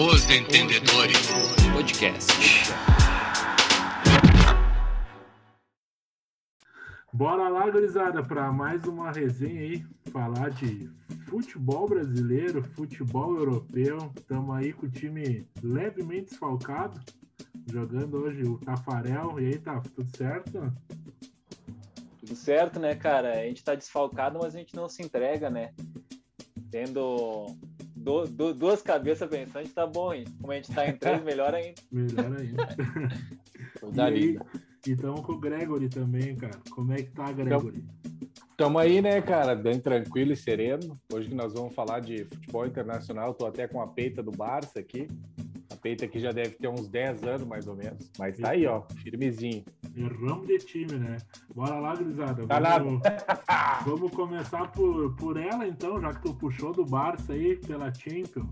Os Entendedores Podcast. Bora lá, gurizada, para mais uma resenha aí, falar de futebol brasileiro, futebol europeu. Estamos aí com o time levemente desfalcado, jogando hoje o Tafarel. E aí, tá tudo certo? Tudo certo, né, cara? A gente tá desfalcado, mas a gente não se entrega, né? Tendo do, do, duas cabeças pensantes, tá bom, hein? Como a gente tá em três, melhor ainda. Melhor ainda. e aí, e estamos com o Gregory também, cara. Como é que tá, Gregory? Estamos aí, né, cara, bem tranquilo e sereno. Hoje que nós vamos falar de futebol internacional, tô até com a peita do Barça aqui. A peita aqui já deve ter uns 10 anos, mais ou menos. Mas tá aí, ó, firmezinho. Erramos de time, né? Bora lá, gurizada. Tá vamos, vamos começar por, por ela, então, já que tu puxou do Barça aí, pela Champions.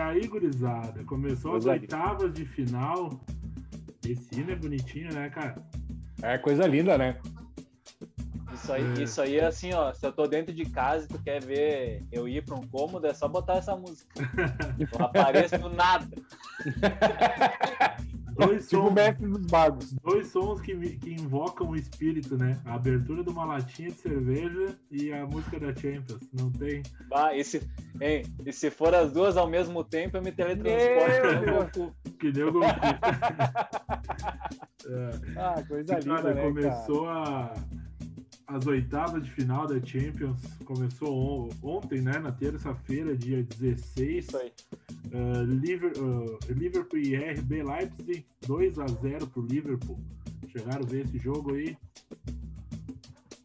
Aí, gurizada, começou as oitavas de final. Esse hino é bonitinho, né, cara? É coisa linda, né? Isso aí, é. isso aí é assim, ó. Se eu tô dentro de casa e tu quer ver eu ir pra um cômodo, é só botar essa música. Não apareço do nada. Dois tipo sons, mestre dos magos. Dois sons que, que invocam o espírito, né? A abertura de uma latinha de cerveja e a música da Champions. Não tem. Ah, e se, hein, e se for as duas ao mesmo tempo, eu me teletransporto Que deu Goku. é. Ah, coisa linda, cara, né, começou cara? a as oitavas de final da Champions começou on ontem, né? Na terça-feira, dia 16. Isso aí. Uh, Liverpool, uh, Liverpool e RB Leipzig, 2 a 0 pro Liverpool. Chegaram a ver esse jogo aí?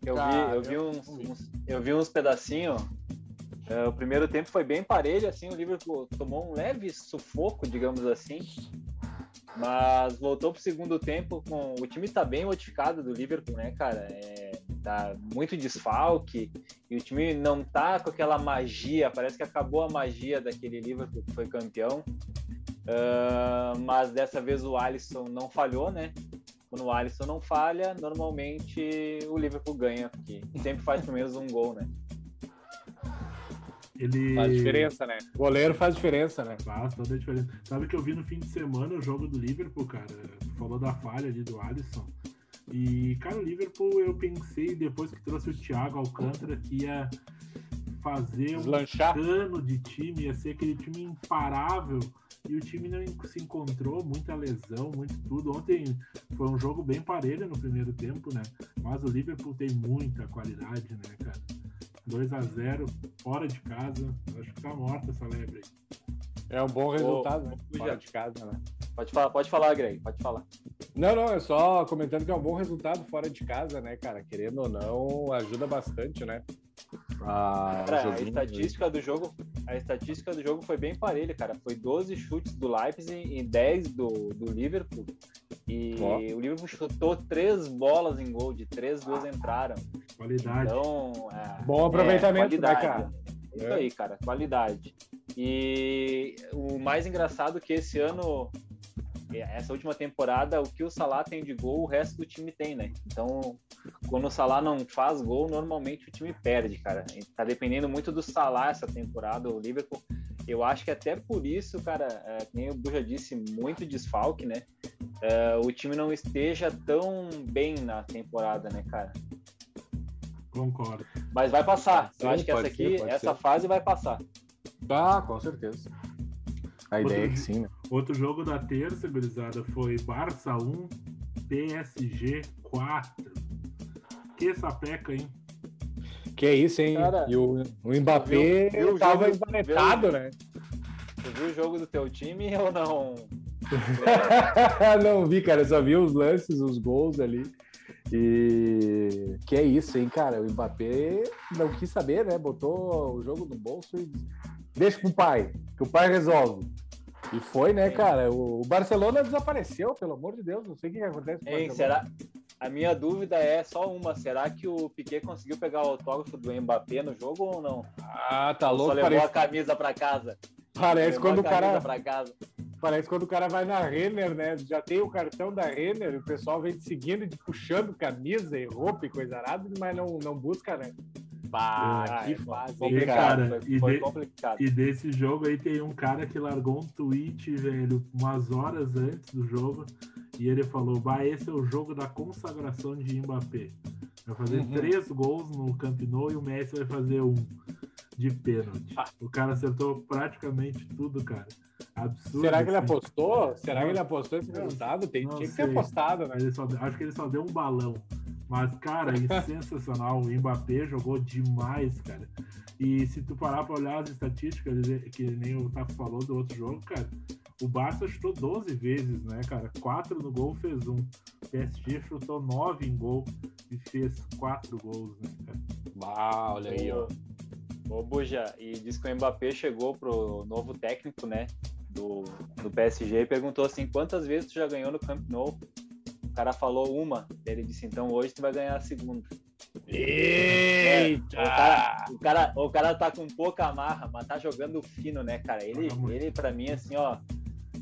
Eu vi, eu vi uns, uns eu vi uns pedacinhos. Uh, o primeiro tempo foi bem parelho, assim, o Liverpool tomou um leve sufoco, digamos assim. Mas voltou pro segundo tempo com. O time tá bem modificado do Liverpool, né, cara? É tá muito desfalque e o time não tá com aquela magia, parece que acabou a magia daquele Liverpool que foi campeão. Uh, mas dessa vez o Alisson não falhou, né? Quando o Alisson não falha, normalmente o Liverpool ganha, porque sempre faz pelo menos um gol, né? Ele... Faz diferença, né? O goleiro faz diferença, né? Faz toda a diferença. Sabe que eu vi no fim de semana o jogo do Liverpool, cara? Falou da falha ali do Alisson. E, cara, o Liverpool, eu pensei, depois que trouxe o Thiago Alcântara, que ia fazer Deslanchar. um cano de time, ia ser aquele time imparável. E o time não se encontrou, muita lesão, muito tudo. Ontem foi um jogo bem parelho no primeiro tempo, né? Mas o Liverpool tem muita qualidade, né, cara? 2 a 0 fora de casa. Acho que tá morta essa lebre aí. É um bom resultado, né? Fora de casa, né? Pode falar, pode falar, Greg, pode falar. Não, não, é só comentando que é um bom resultado fora de casa, né, cara? Querendo ou não, ajuda bastante, né? Ah, cara, a estatística do jogo, a estatística do jogo foi bem parelha, cara. Foi 12 chutes do Leipzig e 10 do, do Liverpool. E oh. o Liverpool chutou três bolas em gol, de três, duas entraram. Qualidade. Então, é, bom aproveitamento, é, né, cara? Isso é. aí, cara, qualidade. E o mais engraçado é que esse ano, essa última temporada, o que o Salah tem de gol, o resto do time tem, né? Então, quando o Salah não faz gol, normalmente o time perde, cara. Tá dependendo muito do Salah essa temporada, o Liverpool. Eu acho que até por isso, cara, é, nem o Buja disse, muito desfalque, né? É, o time não esteja tão bem na temporada, né, cara? Concordo. Mas vai passar. Sim, Eu acho que essa aqui, ser, essa ser. fase vai passar. Ah, com certeza. A outro, ideia é que sim, né? Outro jogo da terça, gurizada, foi Barça 1, PSG 4. Que sapeca, hein? Que isso, hein? Cara, e o, o Mbappé viu, viu tava embanetado, né? Você viu o jogo do teu time ou não? não vi, cara. Só vi os lances, os gols ali. E que é isso, hein, cara? O Mbappé não quis saber, né? Botou o jogo no bolso e deixa pro pai, que o pai resolve. E foi, né, cara? O, Barcelona desapareceu, pelo amor de Deus, não sei o que acontece com Ei, será? a minha dúvida é só uma: será que o Piquet conseguiu pegar o autógrafo do Mbappé no jogo ou não? Ah, tá louco. Só levou parece... a camisa para casa. Parece quando o cara. Parece quando o cara vai na Renner, né? Já tem o cartão da Renner, o pessoal vem te seguindo, te puxando camisa e roupa e coisa arada, mas não, não busca, né? Bah, que fase. E, cara, foi, foi e, de, complicado. e desse jogo aí tem um cara que largou um tweet, velho, umas horas antes do jogo, e ele falou: Bah, esse é o jogo da consagração de Mbappé. Vai fazer uhum. três gols no Camp Nou e o Messi vai fazer um de pênalti. Ah. O cara acertou praticamente tudo, cara. Absurdo. Será que ele assim. apostou? Será que ele apostou esse resultado? Tem, tinha que ter apostado, né? Só, acho que ele só deu um balão. Mas, cara, é sensacional. O Mbappé jogou demais, cara. E se tu parar para olhar as estatísticas, que nem o Tato falou do outro jogo, cara, o Barça chutou 12 vezes, né, cara? 4 no gol, fez um. O PSG chutou 9 em gol e fez 4 gols, né, cara? Ah, olha aí, ó. Ô, Buja, e diz que o Mbappé chegou pro novo técnico, né, do, do PSG e perguntou assim, quantas vezes tu já ganhou no Camp Nou? O cara falou uma, ele disse, então hoje tu vai ganhar a segunda. Eita! É, o, cara, o, cara, o cara tá com pouca amarra, mas tá jogando fino, né, cara? Ele, ele para mim, assim, ó,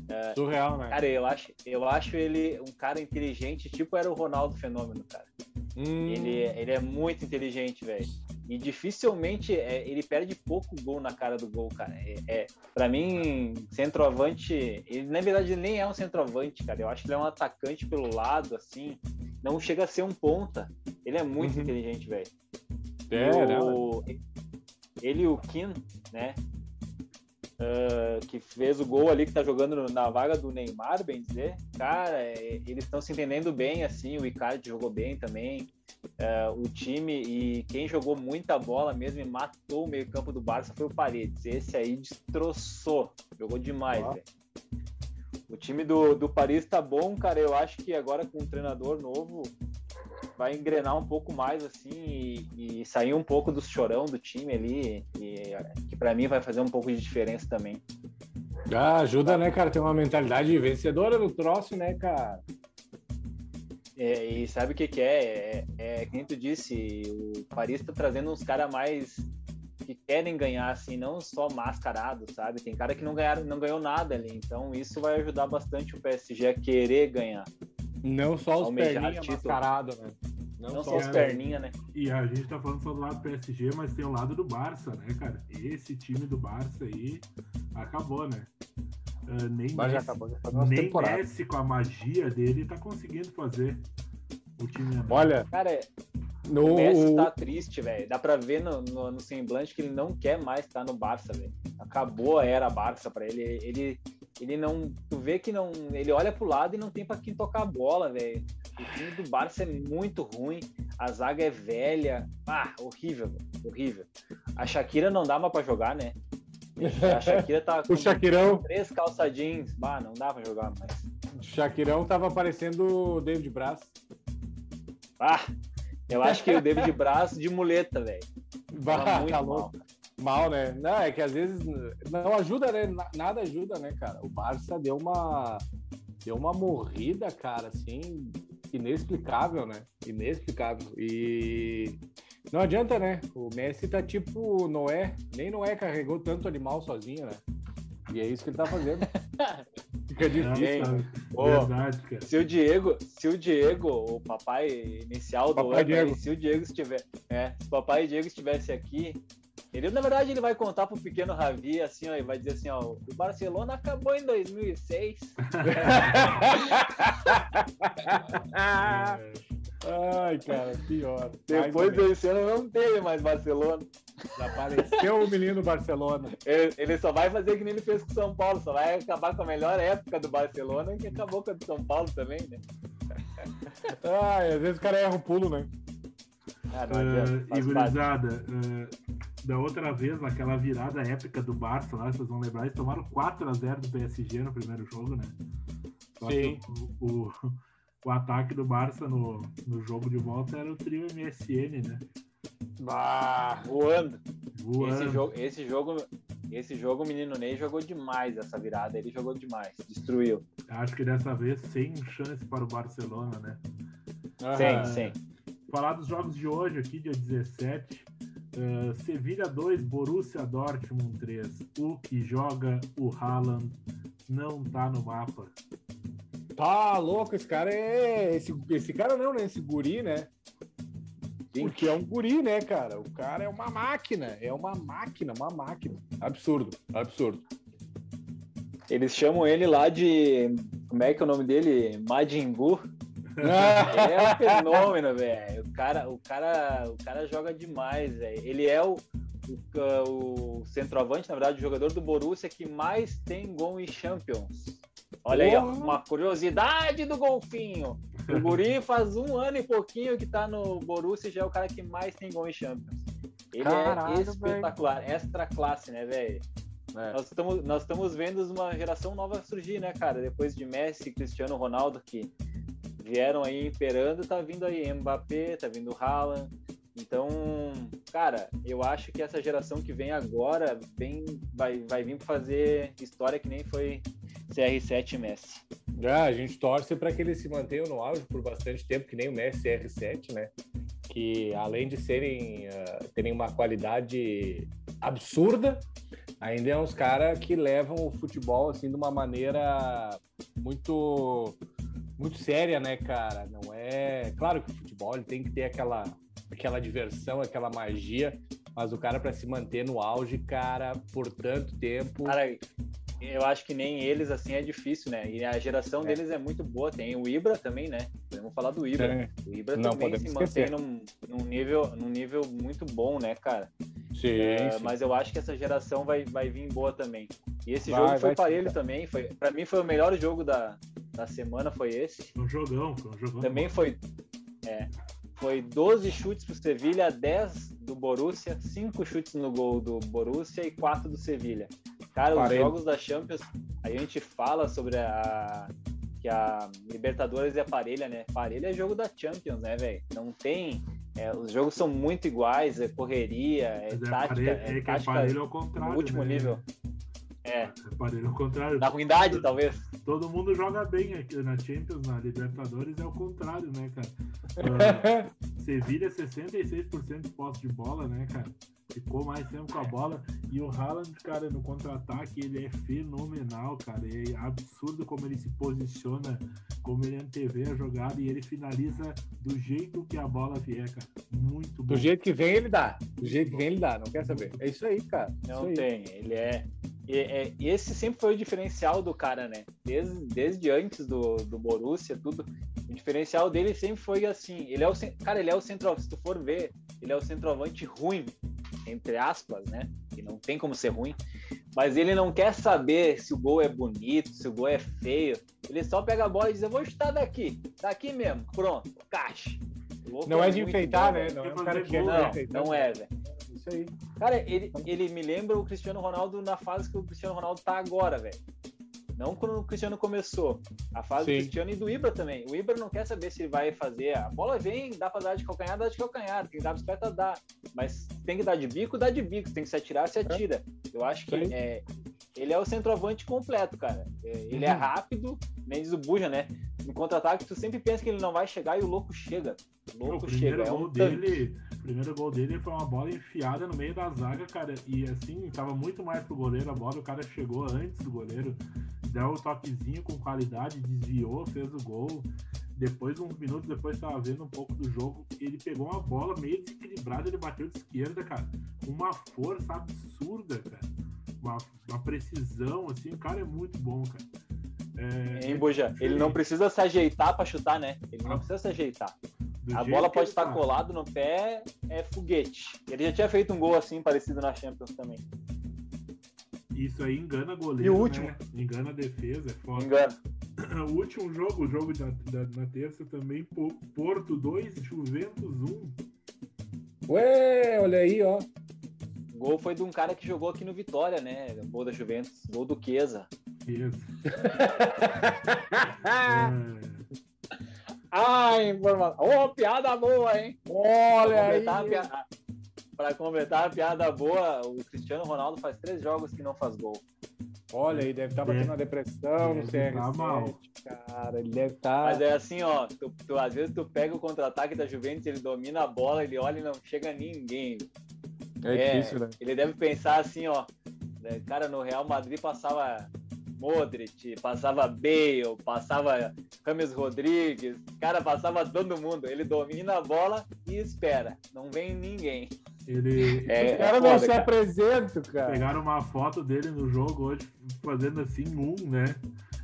é, Surreal, né? Cara, eu acho, eu acho ele um cara inteligente, tipo era o Ronaldo Fenômeno, cara. Hum. Ele, ele é muito inteligente, velho. E dificilmente é, ele perde pouco gol na cara do gol, cara. É, é para mim, centroavante, ele na verdade ele nem é um centroavante, cara. Eu acho que ele é um atacante pelo lado, assim. Não chega a ser um ponta. Ele é muito uhum. inteligente, velho. É, o, ele e o Kim, né? Uh, que fez o gol ali, que tá jogando na vaga do Neymar, bem dizer. Cara, é, eles estão se entendendo bem, assim. O Icardi jogou bem também uh, o time e quem jogou muita bola mesmo e matou o meio-campo do Barça foi o Paredes. Esse aí destroçou, jogou demais, ah. O time do, do Paris tá bom, cara. Eu acho que agora com um treinador novo vai engrenar um pouco mais assim e, e sair um pouco do chorão do time ali, e, que para mim vai fazer um pouco de diferença também. Ah, ajuda, né, cara? Tem uma mentalidade vencedora no troço, né, cara? É, e sabe o que, que é? é? É, como tu disse, o Paris está trazendo uns caras mais que querem ganhar, assim, não só mascarado, sabe? Tem cara que não, ganharam, não ganhou nada ali, então isso vai ajudar bastante o PSG a querer ganhar. Não só os perninhas mascarados, né? Não, não, só, os perninhas, né? E a gente tá falando só do lado do PSG, mas tem o lado do Barça, né, cara? Esse time do Barça aí acabou, né? Uh, nem Mas Messi, já acabou, já nem temporada. Messi com a magia dele tá conseguindo fazer o time. Olha, cara, no... o Messi tá triste, velho. Dá pra ver no, no, no, semblante que ele não quer mais estar no Barça, velho. Acabou a era Barça pra ele. Ele, ele não. Tu vê que não. Ele olha pro lado e não tem pra quem tocar a bola, velho. O time do Barça é muito ruim. A zaga é velha. Ah, horrível, véio. horrível. A Shakira não dá mais pra jogar, né? A Shakira tá com o Shakirão. três calçadinhos. Bah, não dá pra jogar mais. O Shakirão tava parecendo o David Braz. Ah, eu acho que o David Braz de muleta, velho. Bah, muito tá mal. Mal, né? Não, é que às vezes não ajuda, né? Nada ajuda, né, cara? O Barça deu uma deu uma morrida, cara, assim, inexplicável, né? Inexplicável. E não adianta, né? O Messi tá tipo Noé. Nem Noé carregou tanto animal sozinho, né? E é isso que ele tá fazendo. Fica difícil. Verdade, cara. Se o Diego, se o Diego, o papai inicial do papai Diego. se o Diego estiver, é, se o papai Diego estivesse aqui, ele, na verdade, ele vai contar pro pequeno Ravi, assim, ó, e vai dizer assim, ó, o Barcelona acabou em 2006. Ai, cara, pior. Depois desse ano não teve mais Barcelona. Apareceu o menino Barcelona. Ele, ele, só vai fazer que nem ele fez com o São Paulo, só vai acabar com a melhor época do Barcelona que acabou com a do São Paulo também, né? Ai, às vezes o cara erra o pulo, né? Ah, uh, e gurizada, uh, da outra vez, naquela virada épica do Barça lá, vocês vão lembrar, eles tomaram 4x0 do PSG no primeiro jogo, né? Só Sim. O, o, o, ataque do Barça no, no jogo de volta era o trio MSN, né? Bah, voando. voando. Esse jogo, esse jogo, esse jogo o menino Ney jogou demais essa virada, ele jogou demais, destruiu. Acho que dessa vez sem chance para o Barcelona, né? Sim, sim. Falar dos jogos de hoje aqui, dia 17. Uh, Sevilha 2, Borussia Dortmund 3. O que joga o Haaland não tá no mapa. Tá louco, esse cara é. Esse, esse cara não, né? Esse guri, né? Porque é um guri, né, cara? O cara é uma máquina, é uma máquina, uma máquina. Absurdo, absurdo. Eles chamam ele lá de. Como é que é o nome dele? Majin Buu. é um fenômeno, velho. O cara, o, cara, o cara joga demais, velho. Ele é o, o, o, centroavante, na verdade, o jogador do Borussia que mais tem gol em Champions. Olha aí, ó, uma curiosidade do golfinho. O Guri faz um ano e pouquinho que tá no Borussia e já é o cara que mais tem gol em Champions. Ele é Caralho, é espetacular, extra classe, né, velho? É. Nós estamos nós estamos vendo uma geração nova surgir, né, cara? Depois de Messi, Cristiano Ronaldo que vieram aí imperando, tá vindo aí Mbappé, tá vindo Haaland. Então, cara, eu acho que essa geração que vem agora vem, vai, vai vir fazer história que nem foi CR7 e Messi. Ah, a gente torce para que eles se mantenham no auge por bastante tempo, que nem o Messi CR7, né? Que além de serem uh, terem uma qualidade absurda, ainda é uns caras que levam o futebol assim de uma maneira muito muito séria, né, cara? Não é, claro que o futebol ele tem que ter aquela aquela diversão, aquela magia, mas o cara para se manter no auge, cara, por tanto tempo. Cara, eu acho que nem eles, assim, é difícil, né? E a geração é. deles é muito boa. Tem o Ibra também, né? Podemos falar do Ibra. É. O Ibra Não, também se mantém num, num, nível, num nível muito bom, né, cara? Sim, é, sim, Mas eu acho que essa geração vai, vai vir boa também. E esse vai, jogo foi para ele também. Foi, para mim foi o melhor jogo da, da semana, foi esse. Um jogão, foi um jogão. Também foi. É, foi 12 chutes pro Sevilha, 10 do Borussia, 5 chutes no gol do Borussia e 4 do Sevilha. Cara, os jogos da Champions, a gente fala sobre a que a Libertadores é parelha, né? Parelha é jogo da Champions, né, velho? Não tem. É, os jogos são muito iguais, é correria, é Mas tática. É, é, é tática parelho ao contrário. Último né? nível. É. É parelho ao contrário. Na ruindade, todo, talvez. Todo mundo joga bem aqui na Champions, na Libertadores é o contrário, né, cara? Uh, Sevilha 66% de posse de bola, né, cara? Ficou mais tempo com a bola. E o Haaland, cara, no contra-ataque, ele é fenomenal, cara. É absurdo como ele se posiciona, como ele antevê a jogada e ele finaliza do jeito que a bola vier, cara. Muito bom. Do jeito que vem, ele dá. Do jeito que vem, ele dá. Não quer saber. É isso aí, cara. Não aí. tem. Ele é. E, é, esse sempre foi o diferencial do cara, né? Desde, desde antes do, do Borussia, tudo. O diferencial dele sempre foi assim. Ele é o cara, ele é o centroavante. Se tu for ver, ele é o centroavante ruim entre aspas, né? Que não tem como ser ruim. Mas ele não quer saber se o gol é bonito, se o gol é feio. Ele só pega a bola e diz: Eu vou chutar daqui, daqui mesmo, pronto, caixa. Não é, é de enfeitar, bom, né? Não é um cara que não, não é, velho. Isso aí. Cara, ele, ele me lembra o Cristiano Ronaldo na fase que o Cristiano Ronaldo tá agora, velho. Não quando o Cristiano começou. A fase Sim. do Cristiano e do Ibra também. O Ibra não quer saber se vai fazer. A bola vem, dá pra dar de calcanhar, dá de calcanhar. Tem que dar bicicleta, dá. Mas tem que dar de bico, dá de bico. Tem que se atirar, se atira. Eu acho que é, ele é o centroavante completo, cara. É, ele é uhum. rápido, nem diz o Buja, né? No contra-ataque, tu sempre pensa que ele não vai chegar e o louco chega. O louco o chega. É um dele, primeiro gol dele foi uma bola enfiada no meio da zaga, cara. E assim, tava muito mais pro goleiro a bola. O cara chegou antes do goleiro deu o toquezinho com qualidade, desviou, fez o gol. Depois, uns minutos depois, estava vendo um pouco do jogo. Ele pegou uma bola meio desequilibrada, ele bateu de esquerda, cara. Uma força absurda, cara. Uma, uma precisão, assim. O cara é muito bom, cara. É, hein, Boja? Ele não precisa se ajeitar para chutar, né? Ele não precisa se ajeitar. Do a bola pode estar tá. colado no pé, é foguete. Ele já tinha feito um gol assim, parecido na Champions também. Isso aí engana goleiro. E o último? Né? Engana a defesa, é foda. Engana. O último jogo, o jogo da, da, na terça também, Porto 2, Juventus 1. Ué, olha aí, ó. O gol foi de um cara que jogou aqui no Vitória, né? O gol da Juventus. Gol do Chiesa. Chiesa. é. Ah, informação. Ô, oh, piada boa, hein? Olha aí. Para completar a piada boa, o Cristiano Ronaldo faz três jogos que não faz gol. Olha, ele deve estar batendo uma depressão no CR7, tá mal. cara. Ele deve estar. Tá... Mas é assim, ó. Tu, tu, às vezes tu pega o contra-ataque da Juventus, ele domina a bola, ele olha e não chega ninguém. É, é difícil, né? Ele deve pensar assim, ó. Né, cara, no Real Madrid passava Modric, passava Bale, passava Rames Rodrigues, cara, passava todo mundo. Ele domina a bola e espera. Não vem ninguém. Ele. É, Os caras não se apresentam, cara. Pegaram uma foto dele no jogo hoje, fazendo assim um, né?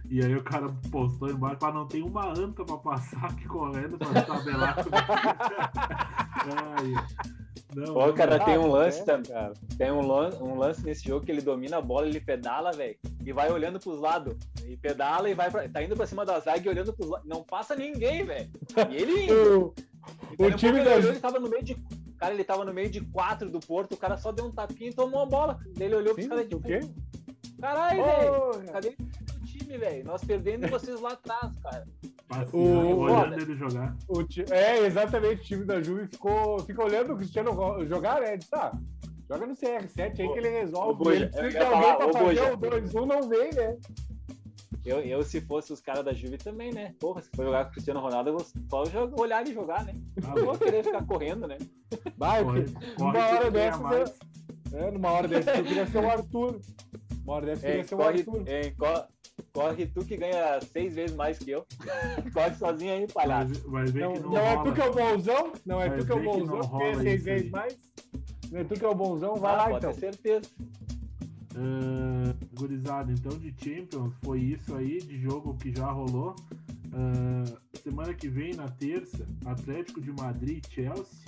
E aí o cara postou embaixo para não ter uma anta para passar aqui correndo para tabelar. não, Pô, cara, tem um lance, é, cara. tem um lance, um lance nesse jogo que ele domina a bola, ele pedala, velho, e vai olhando pros lados. E pedala e vai pra, tá indo pra cima da zaga e olhando pros lados. Não passa ninguém, velho. E ele indo. o, o time da... ele tava no meio de Cara, ele tava no meio de quatro do Porto, o cara só deu um tapinha e tomou a bola. Ele olhou pros caras de o quê? Caralho, velho. Cadê time, velho? Nós perdendo e vocês lá atrás, cara. o, olhando ele jogar. O, é, exatamente. O time da Juve ficou, fica olhando o Cristiano jogar, né? Disse, ah, joga no CR7 aí que ele resolve. Ô, ele precisa de alguém pra fazer o 2-1, não vem, né? Eu, eu, se fosse os caras da Juve também, né? Porra, se for jogar com o Cristiano Ronaldo, eu vou só jogar, olhar e jogar, né? Ah, não vou querer ficar correndo, né? Vai, corre, numa corre hora dessa. É, numa hora dessa eu queria ser o Arthur. Uma hora dessa eu queria ser o Arthur. É, corre, corre tu que ganha seis vezes mais que eu. corre sozinho aí, palhaço. Vai, vai não, não, não é tu que é o bonzão? Não é vai tu que é o bonzão que ganha seis vezes mais? Não é tu que é o bonzão? Vai ah, lá pode então. Ter certeza. Uh, gurizada, então de Champions foi isso aí, de jogo que já rolou. Uh, semana que vem, na terça, Atlético de Madrid e Chelsea,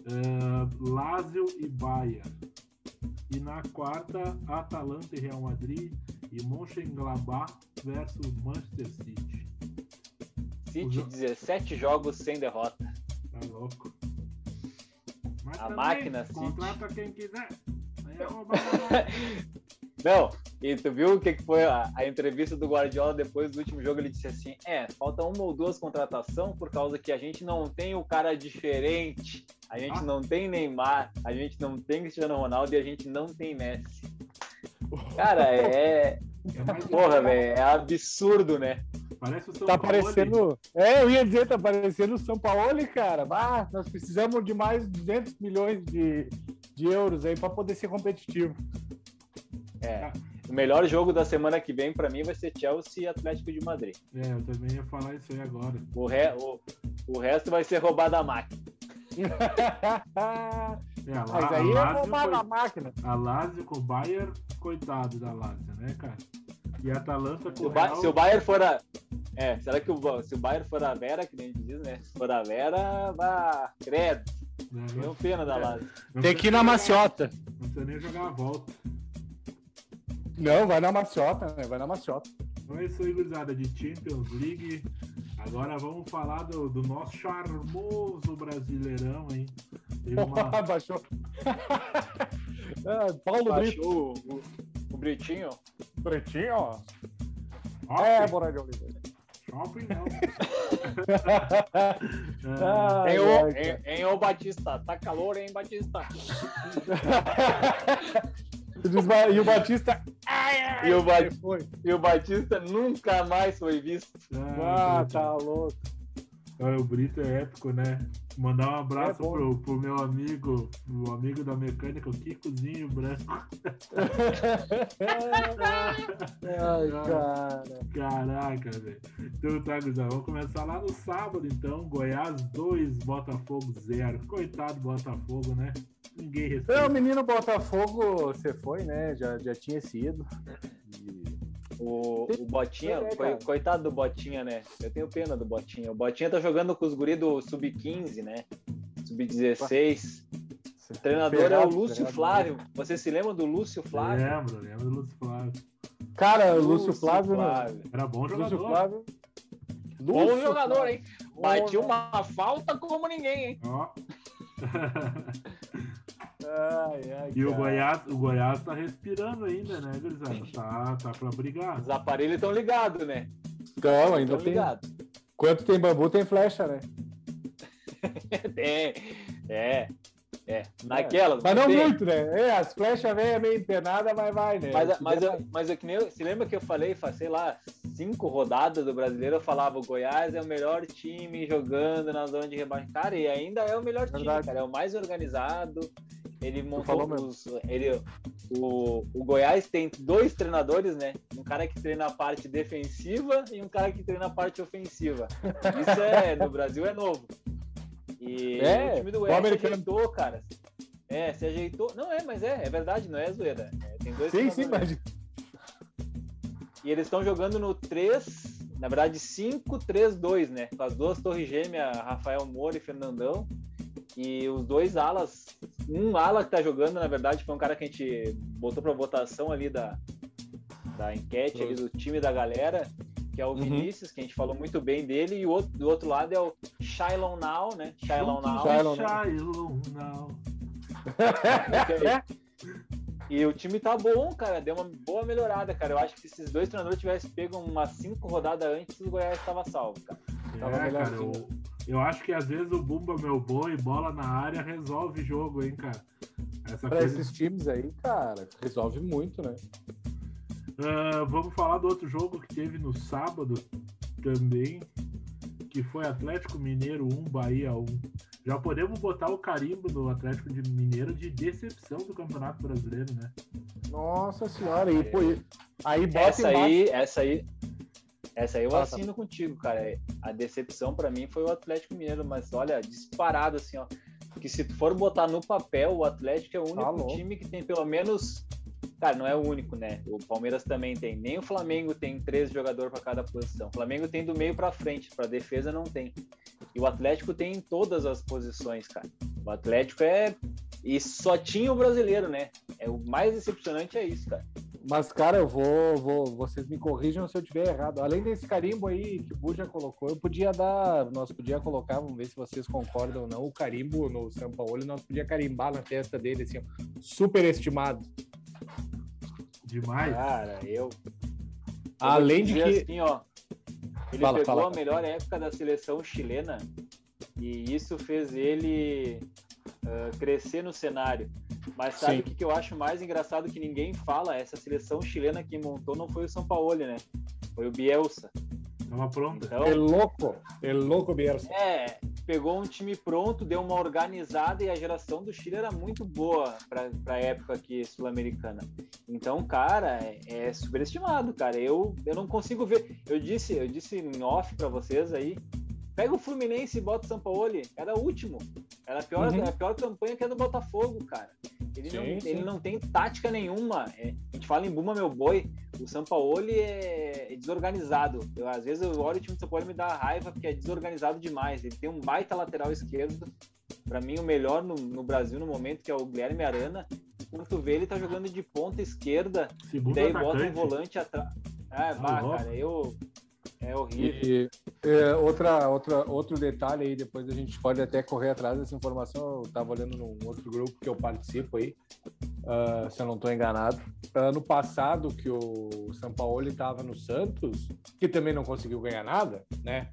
uh, Lazio e Bayern. E na quarta, Atalanta e Real Madrid e Mönchengladbach versus Manchester City. City, jo 17 jogos sem derrota. Tá louco. Mas a máquina contrata City. quem quiser. Não, e tu viu o que foi a, a, entrevista do Guardiola depois do último jogo? Ele disse assim: é, falta uma ou duas contratações por causa que a gente não tem o cara diferente, a gente ah. não tem Neymar, a gente não tem Cristiano Ronaldo e a gente não tem Messi. Cara, é. É porra, velho, é absurdo, né? Parece o São tá Paulo. parecendo. É, eu ia dizer, tá parecendo o São Paulo, cara. Ah, nós precisamos de mais 200 milhões de, de euros aí para poder ser competitivo. É. O melhor jogo da semana que vem para mim vai ser Chelsea e Atlético de Madrid. É, eu também ia falar isso aí agora. O, re... o... o resto vai ser roubado a máquina. é, a Mas aí é roubar foi... a máquina. A Lazio com o Bayern, coitado da Lazio, né, cara? E a Atalanta com se o, ba... Real... se o Bayern for a... É, será que o... se o Bayern for a Vera, que nem a gente diz, né? Se for a Vera, vá, credo. Tenho pena da Lazio. Tem que ir na maciota. Não precisa nem jogar a volta. Não, vai na maciota, né? Vai na maciota. Então é isso aí, gurizada, de Champions League. Agora vamos falar do, do nosso charmoso brasileirão, hein? Uma... Baixou. é, Paulo Baixou Brito. O, o Britinho. Britinho, ó. É, Bora de Oliveira. Shopping não. ah, em, o, em, em o Batista, tá calor, hein, Batista? E o Batista. Ai, ai, e, o ba... e o Batista nunca mais foi visto. Ah, ah tá louco. O Brito é épico, né? Mandar um abraço é pro, pro, meu amigo, o amigo da mecânica, o Kikozinho Branco. Ai, cara. Caraca, velho. Então tá, Guzão, vamos começar lá no sábado, então. Goiás 2, Botafogo 0. Coitado Botafogo, né? Ninguém respeita. É, o menino Botafogo, você foi, né? Já, já tinha sido. E... O, o Botinha, é, coitado do Botinha, né? Eu tenho pena do Botinha. O Botinha tá jogando com os guris do Sub-15, né? Sub-16. O treinador é o Lúcio Flávio. Você se lembra do Lúcio Flávio? Lembro, lembro do Lúcio Flávio. Cara, o Lúcio, Lúcio Flávio, né? Flávio. Era bom jogador. Lúcio Flávio. Bom Lúcio jogador, Flávio. hein? Batia uma falta como ninguém, hein? Ó. Ai, ai, e o Goiás, o Goiás tá respirando ainda, né, Grisado? Tá, tá pra brigar. Os aparelhos estão ligados, né? Então, ainda tem. Ligado. Quanto tem bambu, tem flecha, né? tem. É. É, naquela. Mas não muito, né? É, as flechas velhas meio empenadas, mas vai, né? Mas, mas, eu, mas eu, que nem eu, se lembra que eu falei, sei lá, cinco rodadas do brasileiro, eu falava: o Goiás é o melhor time jogando na zona de rebaixo. Cara, e ainda é o melhor time, Verdade. cara. É o mais organizado. Ele montou os, ele, o, o Goiás tem dois treinadores, né? Um cara que treina a parte defensiva e um cara que treina a parte ofensiva. Isso é, no Brasil é novo. E é, o time do se ajeitou, cara. É, se ajeitou. Não é, mas é, é verdade, não é zoeira. É, tem dois sim, sim, mas... E eles estão jogando no 3, na verdade 5-3-2, né? Com as duas torres gêmeas, Rafael Moura e Fernandão. E os dois alas, um ala que tá jogando, na verdade, foi um cara que a gente botou para votação ali da, da enquete ali do time da galera, que é o uhum. Vinícius, que a gente falou muito bem dele, e o outro, do outro lado é o Shylon Now, né? Shylon Now. Shylon Now. E o time tá bom, cara. Deu uma boa melhorada, cara. Eu acho que se esses dois treinadores tivessem pego umas cinco rodadas antes, o Goiás estava salvo, cara. É, tava cara, eu, eu, acho que às vezes o Bumba Meu Boi, bola na área, resolve jogo, hein, cara. Essa pra coisa... esses times aí, cara, resolve muito, né? Uh, vamos falar do outro jogo que teve no sábado também, que foi Atlético Mineiro 1, Bahia 1. Já podemos botar o carimbo do Atlético de Mineiro de decepção do Campeonato Brasileiro, né? Nossa senhora, e pô, aí bota essa aí, essa aí, essa aí eu assino contigo, cara. A decepção para mim foi o Atlético Mineiro, mas olha, disparado assim, ó. Que se tu for botar no papel, o Atlético é o único tá time que tem pelo menos Cara, não é o único, né? O Palmeiras também tem. Nem o Flamengo tem três jogadores para cada posição. O Flamengo tem do meio para frente, para defesa não tem. E o Atlético tem em todas as posições, cara. O Atlético é. E só tinha o brasileiro, né? É o mais decepcionante é isso, cara. Mas, cara, eu vou, vou. Vocês me corrijam se eu tiver errado. Além desse carimbo aí que o Bu já colocou, eu podia dar. Nós podia colocar, vamos ver se vocês concordam ou não, o carimbo no São Paulo, nós podia carimbar na testa dele, assim, super estimado. Demais. Cara, eu. Além de que. Assim, ó, ele fala, pegou fala. a melhor época da seleção chilena e isso fez ele uh, crescer no cenário. Mas sabe o que, que eu acho mais engraçado que ninguém fala? Essa seleção chilena que montou não foi o São Paulo, né? Foi o Bielsa. Tava pronto. Então, é louco, é louco Bielsa. É, pegou um time pronto, deu uma organizada e a geração do Chile era muito boa para a época aqui sul-americana. Então, cara, é, é superestimado, cara. Eu, eu não consigo ver. Eu disse, eu disse em off para vocês aí. Pega o Fluminense e bota o São Paulo, era o último. Era a pior, uhum. a pior campanha que é do Botafogo, cara. Ele, sim, não, sim. ele não tem tática nenhuma. É, a gente fala em Buma Meu Boi, o São Paulo é, é desorganizado. Eu, às vezes eu olho o time do São Paulo e me dá raiva porque é desorganizado demais. Ele tem um baita lateral esquerdo, para mim o melhor no, no, Brasil no momento, que é o Guilherme Arana. Quando tu vê, ele tá jogando de ponta esquerda, Segundo e daí atacante. bota um volante atrás. Ah, vá, cara, eu é horrível. E, é, outra, outra, outro detalhe aí, depois a gente pode até correr atrás dessa informação. Eu estava olhando num outro grupo que eu participo aí, uh, se eu não estou enganado. Ano passado, que o São Paulo estava no Santos, que também não conseguiu ganhar nada, né?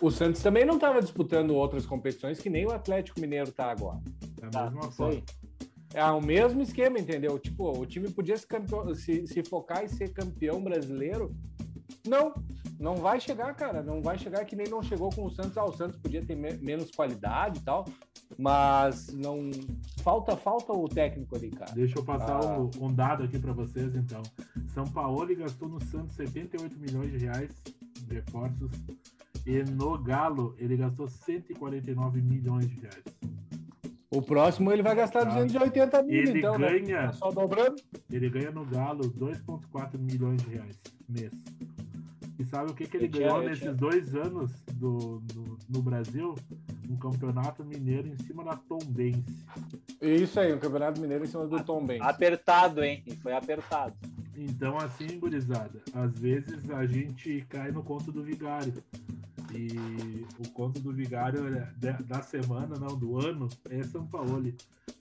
O Santos também não estava disputando outras competições que nem o Atlético Mineiro está agora. É a mesma tá, É o mesmo esquema, entendeu? Tipo, o time podia se, campeão, se, se focar em ser campeão brasileiro. Não, não vai chegar, cara. Não vai chegar que nem não chegou com o Santos. Ah, o Santos podia ter me menos qualidade e tal, mas não falta falta o técnico ali, cara. Deixa eu passar ah. um, um, dado aqui para vocês, então. São Paulo gastou no Santos 78 milhões de reais de reforços e no Galo ele gastou 149 milhões de reais. O próximo ele vai gastar 280 mil, ele então, né? ganha, né? Só dobrando. Ele ganha no Galo 2,4 milhões de reais mês. E sabe o que, que ele ganhou nesses tinha. dois anos do, do, no Brasil? Um campeonato mineiro em cima da Tombense. Isso aí, um campeonato mineiro em cima do Tombense. Apertado, hein? E foi apertado. Então, assim, gurizada, às vezes a gente cai no conto do vigário. E o conto do vigário da semana, não, do ano, é São Paulo.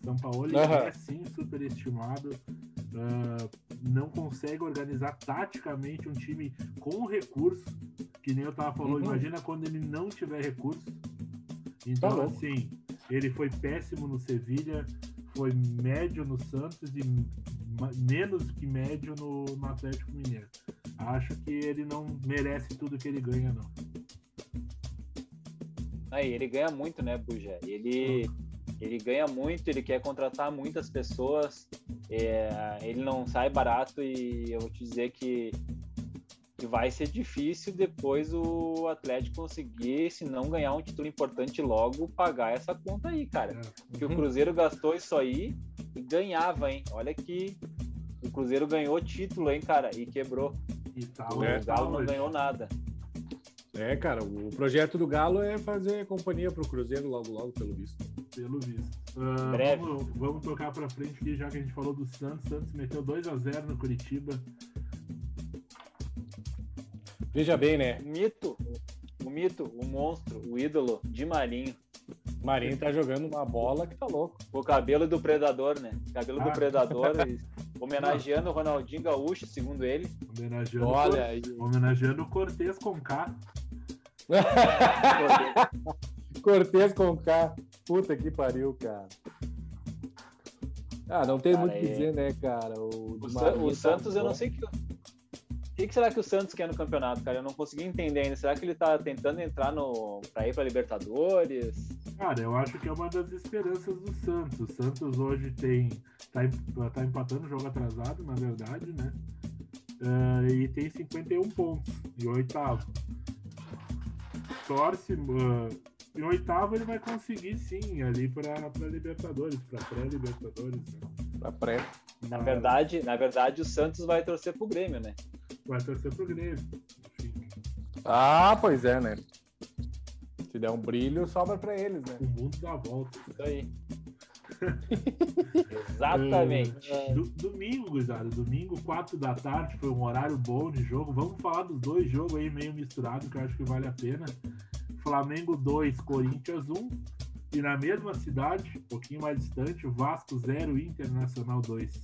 São Paulo uhum. é sim superestimado, uh, não consegue organizar taticamente um time com recurso, que nem eu tava falando, uhum. imagina quando ele não tiver recurso. Então, tá assim, Ele foi péssimo no Sevilha, foi médio no Santos e menos que médio no, no Atlético Mineiro. Acho que ele não merece tudo que ele ganha, não. Aí, ele ganha muito, né, Bujé? Ele, ele ganha muito, ele quer contratar muitas pessoas, é, ele não sai barato e eu vou te dizer que, que vai ser difícil depois o Atlético conseguir, se não ganhar um título importante logo, pagar essa conta aí, cara. É. Porque uhum. o Cruzeiro gastou isso aí e ganhava, hein? Olha que o Cruzeiro ganhou título, hein, cara, e quebrou. E tá, o é, Galo não ganhou nada. É, cara, o projeto do Galo é fazer companhia pro Cruzeiro logo, logo, pelo visto. Pelo visto. Uh, Breve. Vamos, vamos tocar pra frente aqui, já que a gente falou do Santos. Santos meteu 2x0 no Curitiba. Veja bem, né? O mito, o mito, o monstro, o ídolo de Marinho. Marinho tá jogando uma bola que tá louco. O cabelo do predador, né? Cabelo ah. do predador, homenageando o Ronaldinho Gaúcho, segundo ele. Homenageando, Olha, aí. homenageando o Cortez com K. Cortez com K. Puta que pariu, cara. Ah, não tem cara, muito o é... que dizer, né, cara? O, o, Sa o tá Santos, eu não sei que. O que, será que o Santos quer no campeonato, cara? Eu não consegui entender ainda. Será que ele tá tentando entrar no. pra ir pra Libertadores? Cara, eu acho que é uma das esperanças do Santos. O Santos hoje tem. tá, tá empatando jogo atrasado, na verdade, né? Uh, e tem 51 pontos em oitavo torce. Uh, em oitavo ele vai conseguir sim ali para Libertadores, para pré-Libertadores. Né? Para pré. Na verdade, na verdade, o Santos vai torcer pro Grêmio, né? Vai torcer pro Grêmio. Enfim. Ah, pois é, né? Se der um brilho, sobra para eles, né? O mundo dá volta. Isso aí. Exatamente. É, do, domingo, gurizada. Domingo, 4 da tarde, foi um horário bom de jogo. Vamos falar dos dois jogos aí meio misturados, que eu acho que vale a pena. Flamengo 2, Corinthians 1. E na mesma cidade, um pouquinho mais distante, o Vasco 0, Internacional 2.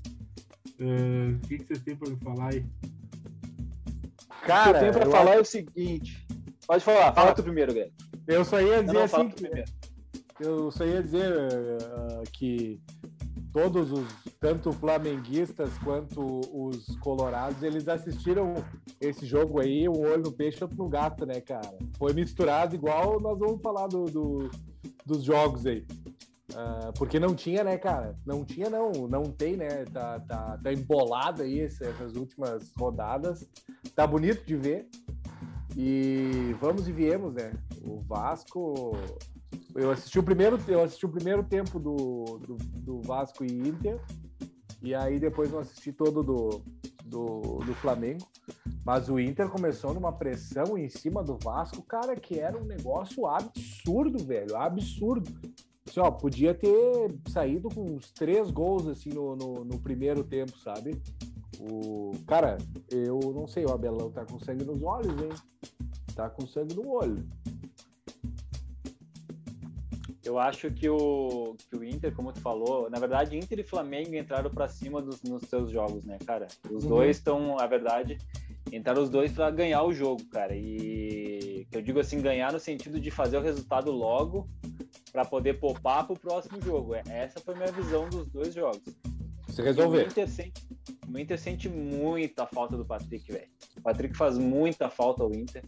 É, o que, que vocês têm para me falar aí? Cara, o que eu tenho para falar acho... é o seguinte. Pode falar, fala tu primeiro, Guilherme. Eu só ia dizer não, não, assim. Que, eu só ia dizer uh, que todos os, tanto flamenguistas quanto os colorados, eles assistiram esse jogo aí, um olho no peixe, outro no gato, né, cara? Foi misturado igual nós vamos falar do, do dos jogos aí. Uh, porque não tinha, né, cara? Não tinha, não. Não tem, né? Tá, tá, tá embolado aí essas últimas rodadas. Tá bonito de ver. E vamos e viemos, né? O Vasco eu assisti o primeiro, eu assisti o primeiro tempo do, do, do Vasco e Inter, e aí depois eu assisti todo do, do, do Flamengo. Mas o Inter começou numa pressão em cima do Vasco, cara, que era um negócio absurdo, velho. Absurdo. Assim, ó, podia ter saído com uns três gols assim no, no, no, primeiro tempo, sabe? O cara, eu não sei, o Abelão tá com sangue nos olhos, hein? Tá com sangue no olho. Eu acho que o, que o Inter, como tu falou, na verdade, Inter e Flamengo entraram para cima dos, nos seus jogos, né, cara? Os uhum. dois estão, na verdade, entraram os dois para ganhar o jogo, cara. E eu digo assim, ganhar no sentido de fazer o resultado logo para poder poupar para o próximo jogo. É, essa foi a minha visão dos dois jogos. Se resolver. O Inter, sente, o Inter sente muita falta do Patrick, velho. O Patrick faz muita falta ao Inter.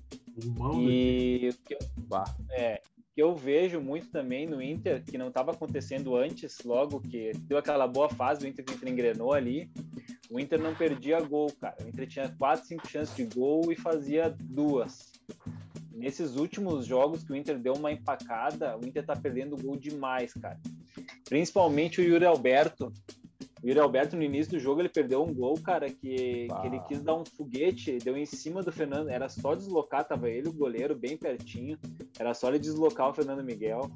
E que eu, é, que eu vejo muito também no Inter, que não estava acontecendo antes, logo que deu aquela boa fase, o Inter que o Inter engrenou ali, o Inter não perdia gol, cara. O Inter tinha quatro, cinco chances de gol e fazia duas. Nesses últimos jogos que o Inter deu uma empacada, o Inter tá perdendo gol demais, cara. Principalmente o Yuri Alberto, o Yuri Alberto, no início do jogo, ele perdeu um gol, cara, que, que ele quis dar um foguete, deu em cima do Fernando. Era só deslocar, tava ele, o goleiro, bem pertinho. Era só ele deslocar o Fernando Miguel.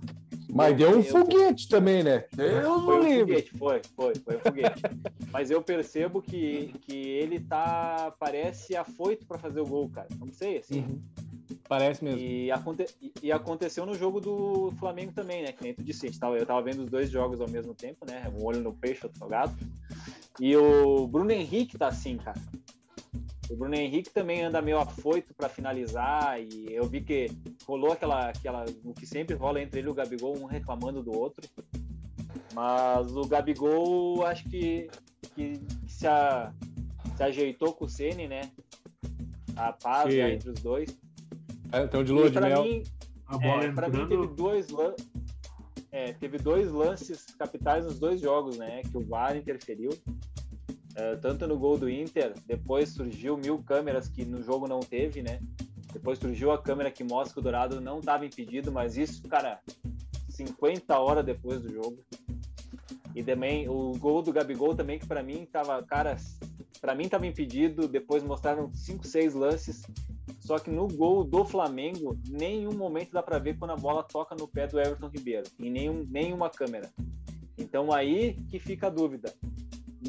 Mas deu um eu, foguete também, né? Eu foi um lembro. foguete, foi, foi, foi um foguete. Mas eu percebo que, que ele tá, parece afoito para fazer o gol, cara. Não sei, assim. Uhum. Parece mesmo. E, aconte e, aconteceu no jogo do Flamengo também, né? Que nem tu disse, tava, eu tava vendo os dois jogos ao mesmo tempo, né? Um olho no peixe, outro no gato. E o Bruno Henrique tá assim, cara. O Bruno Henrique também anda meio afoito para finalizar e eu vi que rolou aquela, aquela. O que sempre rola entre ele e o Gabigol, um reclamando do outro. Mas o Gabigol, acho que, que se, a, se ajeitou com o Ceni, né? A paz entre os dois. É, então, de lua de mel. Mim, a bola é, entrando... Pra mim, teve dois, é, teve dois lances capitais nos dois jogos, né? Que o VAR interferiu. Uh, tanto no gol do Inter, depois surgiu mil câmeras que no jogo não teve, né? Depois surgiu a câmera que mostra que o Dourado não estava impedido, mas isso, cara, 50 horas depois do jogo. E também o gol do Gabigol também, que para mim tava, cara, para mim tava impedido. Depois mostraram 5, 6 lances. Só que no gol do Flamengo, nenhum momento dá para ver quando a bola toca no pé do Everton Ribeiro, em nenhum, nenhuma câmera. Então aí que fica a dúvida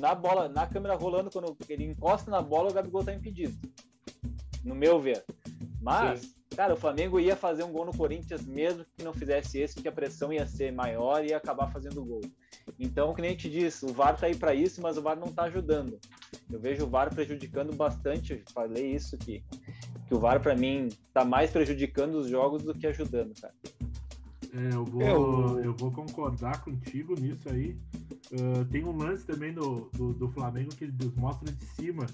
na bola, na câmera rolando, quando ele encosta na bola, o Gabigol tá impedido. No meu ver. Mas, Sim. cara, o Flamengo ia fazer um gol no Corinthians, mesmo que não fizesse esse, que a pressão ia ser maior e ia acabar fazendo o gol. Então, que nem te disse, o VAR tá aí para isso, mas o VAR não tá ajudando. Eu vejo o VAR prejudicando bastante. Falei isso que, que o VAR, para mim, tá mais prejudicando os jogos do que ajudando, cara. É, eu, vou, eu... eu vou concordar contigo nisso aí. Uh, tem um lance também do, do, do, Flamengo que eles mostram de cima,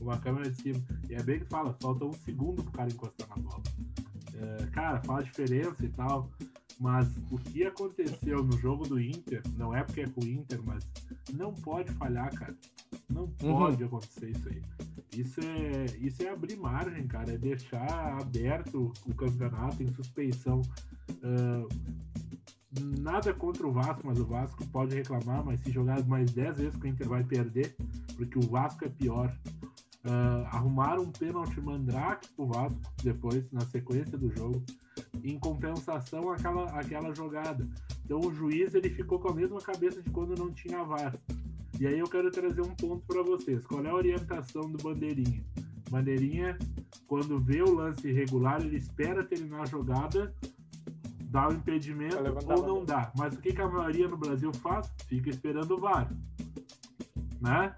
uma câmera de cima. E é bem que fala, falta um segundo pro cara encostar na bola. Uh, cara, faz diferença e tal. Mas o que aconteceu no jogo do Inter, não é porque é com o Inter, mas não pode falhar, cara. Não uhum. pode uhum. acontecer isso aí. Isso é, isso é abrir margem, cara. É deixar aberto o campeonato em suspensão. Uh, nada contra o Vasco, mas o Vasco pode reclamar, mas se jogar mais 10 vezes que o Inter vai perder, porque o Vasco é pior. Uh, arrumaram um pênalti mandrake pro Vasco depois, na sequência do jogo, em compensação àquela, àquela jogada. Então o juiz ele ficou com a mesma cabeça de quando não tinha VAR. E aí eu quero trazer um ponto para vocês. Qual é a orientação do Bandeirinha? Bandeirinha, quando vê o lance irregular, ele espera terminar a jogada, dá o impedimento ou não dá. Mas o que, que a maioria no Brasil faz? Fica esperando o VAR. Né?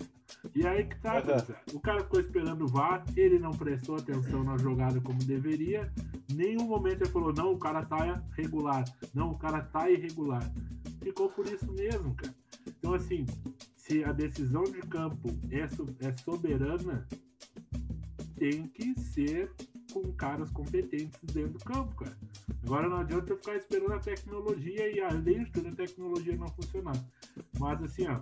E aí que tá, uhum. o cara ficou esperando o VAR, ele não prestou atenção na jogada como deveria, nenhum momento ele falou, não, o cara tá regular, não, o cara tá irregular. Ficou por isso mesmo, cara. Então, assim, se a decisão de campo é, é soberana, tem que ser com caras competentes dentro do campo, cara. Agora não adianta eu ficar esperando a tecnologia e além de tudo a tecnologia não funcionar. Mas assim, ó,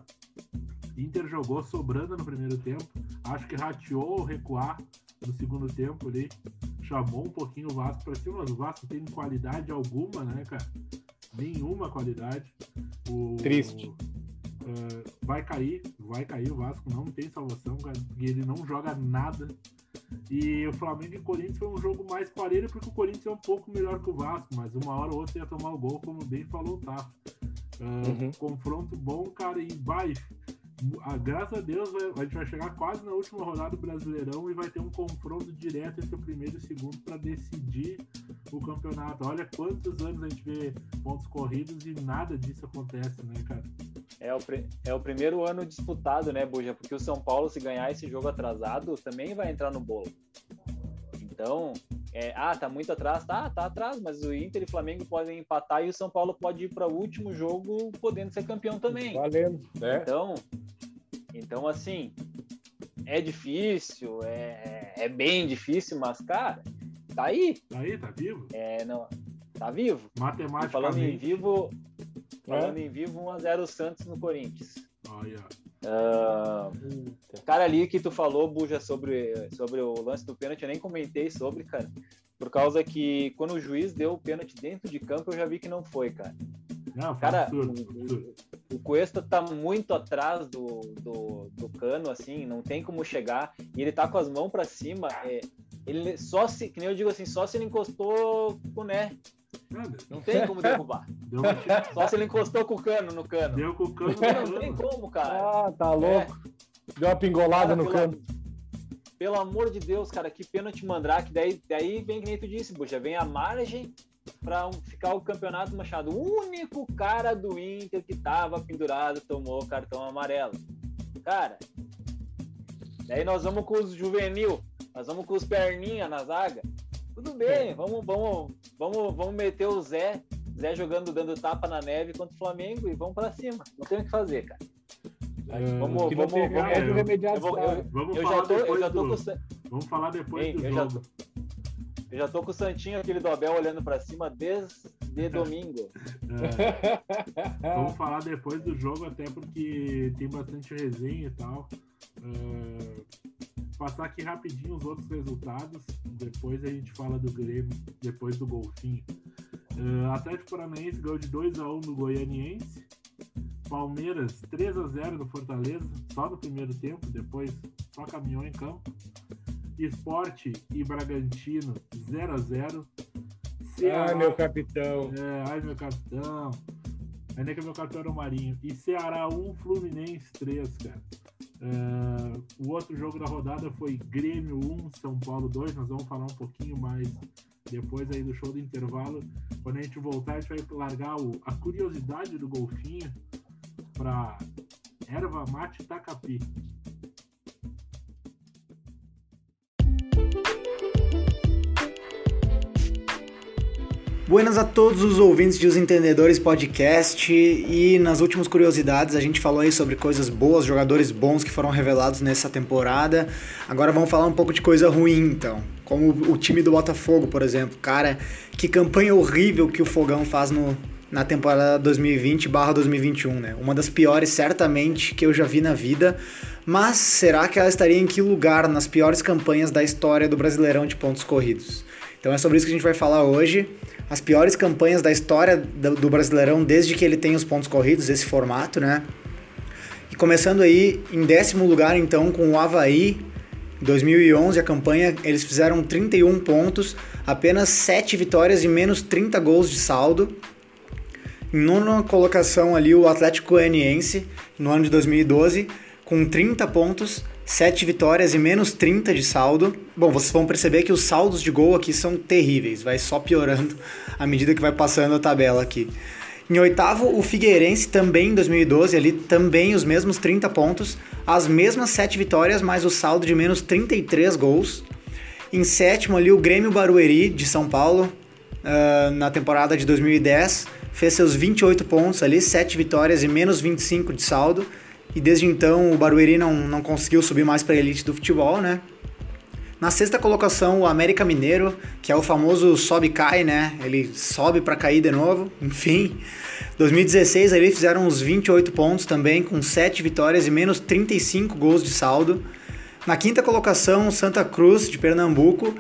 Inter jogou sobrando no primeiro tempo, acho que rateou recuar no segundo tempo ali, chamou um pouquinho o Vasco para cima, mas o Vasco tem qualidade alguma, né, cara? Nenhuma qualidade. O, Triste. Uh, vai cair, vai cair o Vasco, não tem salvação, cara, porque ele não joga nada. E o Flamengo e Corinthians foi um jogo mais parelho, porque o Corinthians é um pouco melhor que o Vasco, mas uma hora ou outra ia tomar o gol, como bem falou tá. Uh, uhum. Confronto bom, cara, e vai. A, graças a Deus a gente vai chegar quase na última rodada do Brasileirão e vai ter um confronto direto entre o primeiro e o segundo para decidir o campeonato. Olha quantos anos a gente vê pontos corridos e nada disso acontece, né, cara? É o, é o primeiro ano disputado, né, Buja? Porque o São Paulo, se ganhar esse jogo atrasado, também vai entrar no bolo. Então, é, ah, tá muito atrás, tá, tá atrás, mas o Inter e o Flamengo podem empatar e o São Paulo pode ir para o último jogo podendo ser campeão também. Valendo, né? Então, então assim, é difícil, é, é bem difícil, mas, cara, tá aí. Tá aí, tá vivo? É, não, tá vivo. Matematicamente. falando em vivo, Falando é? em vivo, 1x0 Santos no Corinthians. Olha. Uh, cara, ali que tu falou, Buja, sobre, sobre o lance do pênalti, eu nem comentei sobre, cara. Por causa que quando o juiz deu o pênalti dentro de campo, eu já vi que não foi, cara. Não, cara, absurdo, absurdo. O, o Cuesta tá muito atrás do, do, do, cano, assim, não tem como chegar. E ele tá com as mãos para cima. É, ele só se, que nem eu digo assim, só se ele encostou com né, não tem como derrubar. Só se ele encostou com o cano no cano. Deu com o cano Não, não tem como, cara. Ah, tá louco. É. Deu uma pingolada cara, no pela, cano. Pelo amor de Deus, cara, que pênalti mandrake. Daí, daí vem, que nem tu disse, bucha, vem a margem para um, ficar o campeonato Machado. O único cara do Inter que tava pendurado tomou cartão amarelo. Cara, daí nós vamos com os juvenil, nós vamos com os perninha na zaga. Tudo bem, vamos, vamos, vamos, vamos meter o Zé, Zé jogando, dando tapa na neve contra o Flamengo e vamos para cima. Não tem o que fazer, cara. É, vamos, que vamos, pegar, vamos, é, eu- remediar eu vou- eu- Vamos eu falar já tô, eu já tô do- com Vamos falar depois Hein, do eu já jogo. eu já tô com o Santinho, aquele do Abel, olhando para cima desde domingo. É, vamos falar depois do jogo, até porque tem bastante resenha e tal. É, passar aqui rapidinho os outros resultados. Depois a gente fala do Grêmio, depois do Golfinho. É, Atlético Paranaense ganhou de 2x1 no Goianiense. Palmeiras 3x0 no Fortaleza, só no primeiro tempo, depois só caminhou em campo. Esporte e Bragantino 0x0. Ah, meu capitão. É, ai meu capitão. Ainda que meu capitão era o Marinho. E Ceará 1, Fluminense 3, cara. É, o outro jogo da rodada foi Grêmio 1, São Paulo 2. Nós vamos falar um pouquinho mais depois aí do show do intervalo. Quando a gente voltar, a gente vai largar o- a curiosidade do golfinho para erva mate tacapi. Buenas a todos os ouvintes de Os Entendedores Podcast e nas últimas curiosidades a gente falou aí sobre coisas boas, jogadores bons que foram revelados nessa temporada. Agora vamos falar um pouco de coisa ruim então, como o time do Botafogo, por exemplo. Cara, que campanha horrível que o Fogão faz no, na temporada 2020/2021, né? Uma das piores certamente que eu já vi na vida. Mas será que ela estaria em que lugar nas piores campanhas da história do Brasileirão de pontos corridos? Então é sobre isso que a gente vai falar hoje. As piores campanhas da história do Brasileirão desde que ele tem os pontos corridos, esse formato, né? E começando aí em décimo lugar, então, com o Havaí. Em 2011, a campanha, eles fizeram 31 pontos, apenas 7 vitórias e menos 30 gols de saldo. Em nona colocação ali, o Atlético Goianiense, no ano de 2012, com 30 pontos, 7 vitórias e menos 30 de saldo. Bom, vocês vão perceber que os saldos de gol aqui são terríveis, vai só piorando à medida que vai passando a tabela aqui. Em oitavo, o Figueirense também em 2012, ali também os mesmos 30 pontos, as mesmas 7 vitórias, mais o saldo de menos 33 gols. Em sétimo ali o Grêmio Barueri de São Paulo, ah, na temporada de 2010, fez seus 28 pontos ali, 7 vitórias e menos 25 de saldo. E desde então o Barueri não, não conseguiu subir mais para a elite do futebol, né? Na sexta colocação, o América Mineiro, que é o famoso sobe e cai, né? Ele sobe para cair de novo, enfim. 2016 ali fizeram uns 28 pontos também, com 7 vitórias e menos 35 gols de saldo. Na quinta colocação, Santa Cruz de Pernambuco,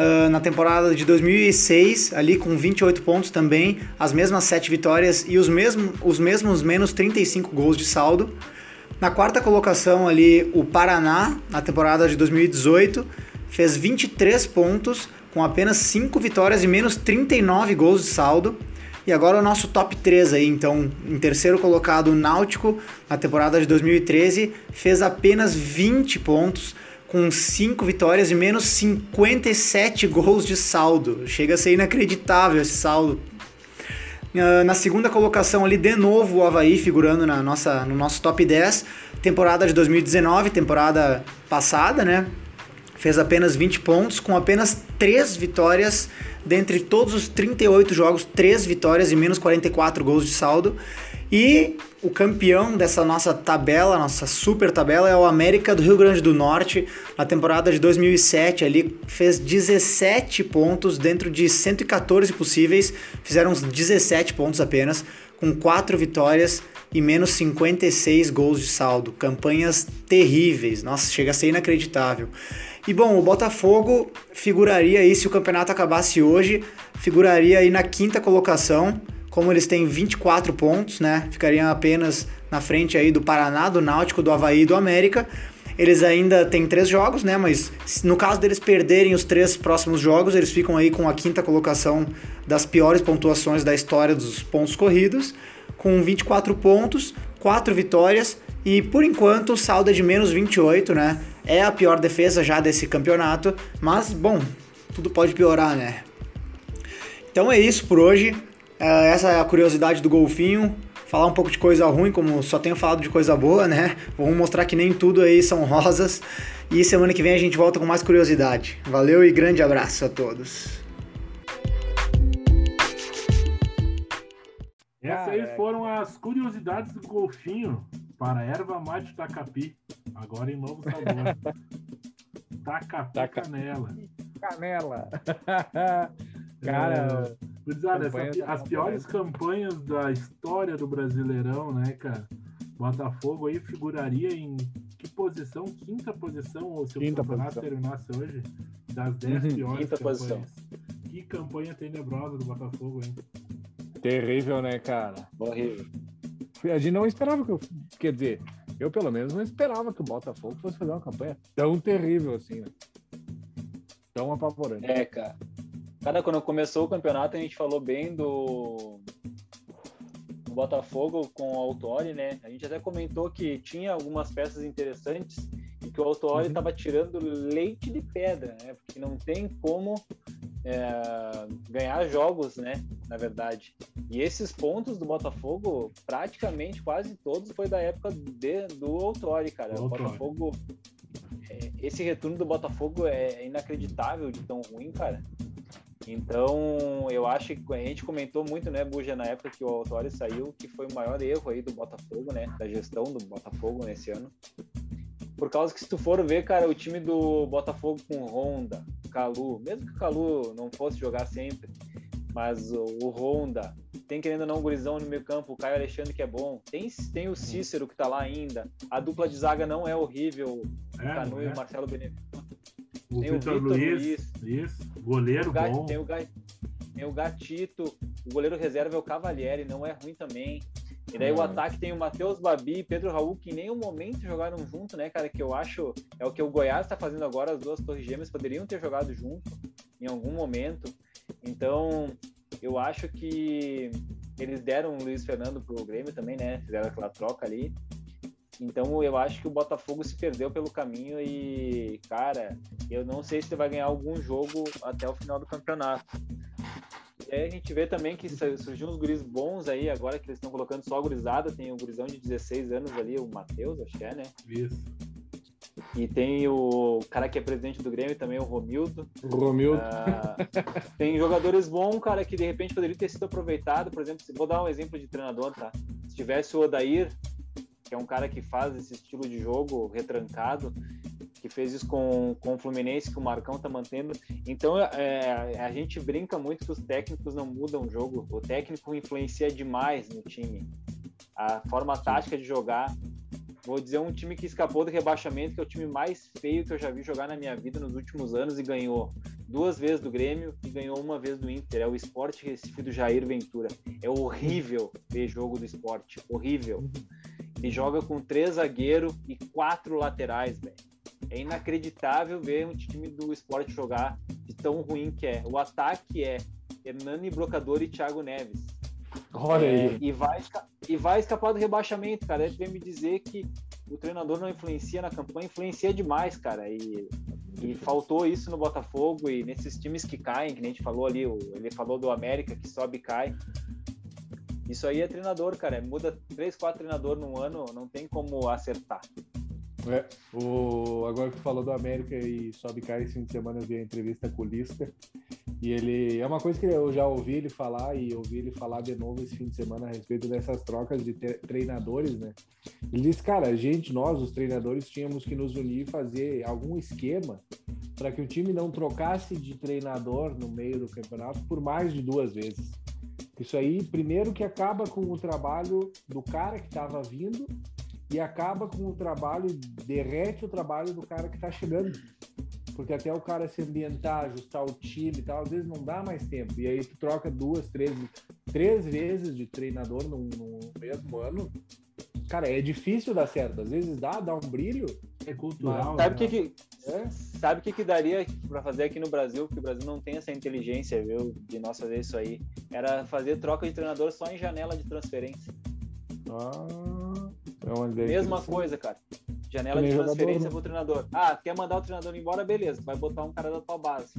ah, na temporada de 2006, ali com 28 pontos também, as mesmas 7 vitórias e os, mesmo, os mesmos menos 35 gols de saldo. Na quarta colocação ali, o Paraná, na temporada de 2018, fez 23 pontos com apenas 5 vitórias e menos 39 gols de saldo. E agora o nosso top 3 aí, então, em terceiro colocado o Náutico, na temporada de 2013, fez apenas 20 pontos com 5 vitórias e menos 57 gols de saldo. Chega a ser inacreditável esse saldo. Uh, na segunda colocação ali, de novo o Havaí figurando na nossa, no nosso top 10. Temporada de 2019, temporada passada, né? Fez apenas 20 pontos, com apenas 3 vitórias dentre todos os 38 jogos, 3 vitórias e menos 44 gols de saldo. E o campeão dessa nossa tabela, nossa super tabela, é o América do Rio Grande do Norte. Na temporada de 2007, ali fez 17 pontos dentro de 114 possíveis, fizeram uns 17 pontos apenas, com 4 vitórias e menos 56 gols de saldo. Campanhas terríveis, nossa, chega a ser inacreditável. E bom, o Botafogo figuraria aí, se o campeonato acabasse hoje, figuraria aí na quinta colocação como eles têm 24 pontos, né? Ficariam apenas na frente aí do Paraná, do Náutico, do Havaí e do América. Eles ainda têm três jogos, né? Mas no caso deles perderem os três próximos jogos, eles ficam aí com a quinta colocação das piores pontuações da história dos pontos corridos, com 24 pontos, 4 vitórias e por enquanto o saldo é de menos 28, né? É a pior defesa já desse campeonato, mas bom, tudo pode piorar, né? Então é isso por hoje. Uh, essa é a curiosidade do golfinho. falar um pouco de coisa ruim, como só tenho falado de coisa boa, né? Vamos mostrar que nem tudo aí são rosas. E semana que vem a gente volta com mais curiosidade. Valeu e grande abraço a todos. Essas aí foram as curiosidades do golfinho para erva mate tacapi, agora em novo sabor. tacapi Taca... canela. Canela. cara, é, essa, as piores campanhas da história do Brasileirão, né, cara? Botafogo aí figuraria em que posição? Quinta posição, ou se Quinta o campeonato posição. terminasse hoje? Das 10 uhum. piores Quinta campanhas. Posição. Que campanha tenebrosa do Botafogo, hein? Terrível, né, cara? Horrível. A gente não esperava que eu. Quer dizer, eu pelo menos não esperava que o Botafogo fosse fazer uma campanha tão terrível assim, né? Tão apavorante. É, cara. Cara, quando começou o campeonato, a gente falou bem do, do Botafogo com o Autori, né? A gente até comentou que tinha algumas peças interessantes e que o Autori estava uhum. tirando leite de pedra, né? Porque não tem como é, ganhar jogos, né? Na verdade. E esses pontos do Botafogo, praticamente quase todos, foi da época de, do Autori, cara. O Botafogo. É, esse retorno do Botafogo é inacreditável de tão ruim, cara. Então, eu acho que a gente comentou muito, né, Buja, na época que o Autori saiu, que foi o maior erro aí do Botafogo, né, da gestão do Botafogo nesse ano. Por causa que se tu for ver, cara, o time do Botafogo com Honda, Calu, mesmo que o Calu não fosse jogar sempre, mas o, Honda, tem querendo ou não um gurizão no meio campo, o Caio Alexandre que é bom, tem, tem o Cícero que tá lá ainda, a dupla de zaga não é horrível, é, o Canu é. e o Marcelo Benevenuto. O tem Vitor o Vitor Luiz, Luiz, goleiro o bom. Tem o, tem o Gatito, o goleiro reserva é o Cavalieri, não é ruim também. E daí o ataque tem o Matheus Babi e Pedro Raul, que em nenhum momento jogaram junto, né, cara? Que eu acho é o que o Goiás está fazendo agora, as duas torres gêmeas poderiam ter jogado junto em algum momento. Então, eu acho que eles deram o Luiz Fernando pro Grêmio também, né? Fizeram aquela troca ali. Então eu acho que o Botafogo se perdeu pelo caminho e, cara, eu não sei se vai ganhar algum jogo até o final do campeonato. E aí a gente vê também que surgiu uns guris bons aí, agora que eles estão colocando só gurizada. Tem o gurizão de 16 anos ali, o Matheus, acho que é, né? Isso. E tem o cara que é presidente do Grêmio também, o Romildo. O Romildo. Uh, tem jogadores bons, cara, que de repente poderia ter sido aproveitado. Por exemplo, vou dar um exemplo de treinador, tá? Se tivesse o Odair, que é um cara que faz esse estilo de jogo retrancado, que fez isso com, com o Fluminense, que o Marcão tá mantendo. Então, é, a gente brinca muito que os técnicos não mudam o jogo. O técnico influencia demais no time. A forma tática de jogar. Vou dizer um time que escapou do rebaixamento, que é o time mais feio que eu já vi jogar na minha vida nos últimos anos e ganhou duas vezes do Grêmio e ganhou uma vez do Inter. É o Esporte Recife do Jair Ventura. É horrível ver jogo do esporte. Horrível. Ele joga com três zagueiros e quatro laterais, velho. É inacreditável ver um time do esporte jogar de tão ruim que é. O ataque é Hernani Brocador e Thiago Neves. Olha é, aí. E vai, e vai escapar do rebaixamento, cara. Ele vem me dizer que o treinador não influencia na campanha, influencia demais, cara. E, e faltou isso no Botafogo e nesses times que caem, que a gente falou ali, ele falou do América que sobe e cai. Isso aí é treinador, cara. Muda três, quatro treinadores num ano, não tem como acertar. É, o, agora que falou do América e sobe cai esse fim de semana eu vi a entrevista com o Lisca e ele é uma coisa que eu já ouvi ele falar e ouvi ele falar de novo esse fim de semana a respeito dessas trocas de treinadores, né? Ele disse, cara, a gente, nós, os treinadores, tínhamos que nos unir e fazer algum esquema para que o time não trocasse de treinador no meio do campeonato por mais de duas vezes. Isso aí, primeiro que acaba com o trabalho do cara que estava vindo e acaba com o trabalho, derrete o trabalho do cara que está chegando. Porque até o cara se ambientar, ajustar o time e tal, às vezes não dá mais tempo. E aí tu troca duas, três, três vezes de treinador no, no mesmo ano. Cara, é difícil dar certo. Às vezes dá, dá um brilho. É cultural. Sabe o né? que, que, é? sabe que, que daria para fazer aqui no Brasil? Porque o Brasil não tem essa inteligência, viu, de nós fazer isso aí. Era fazer troca de treinador só em janela de transferência. Ah, é Mesma coisa, cara. Janela de transferência jogador, pro treinador. Ah, quer mandar o treinador embora? Beleza, vai botar um cara da tua base.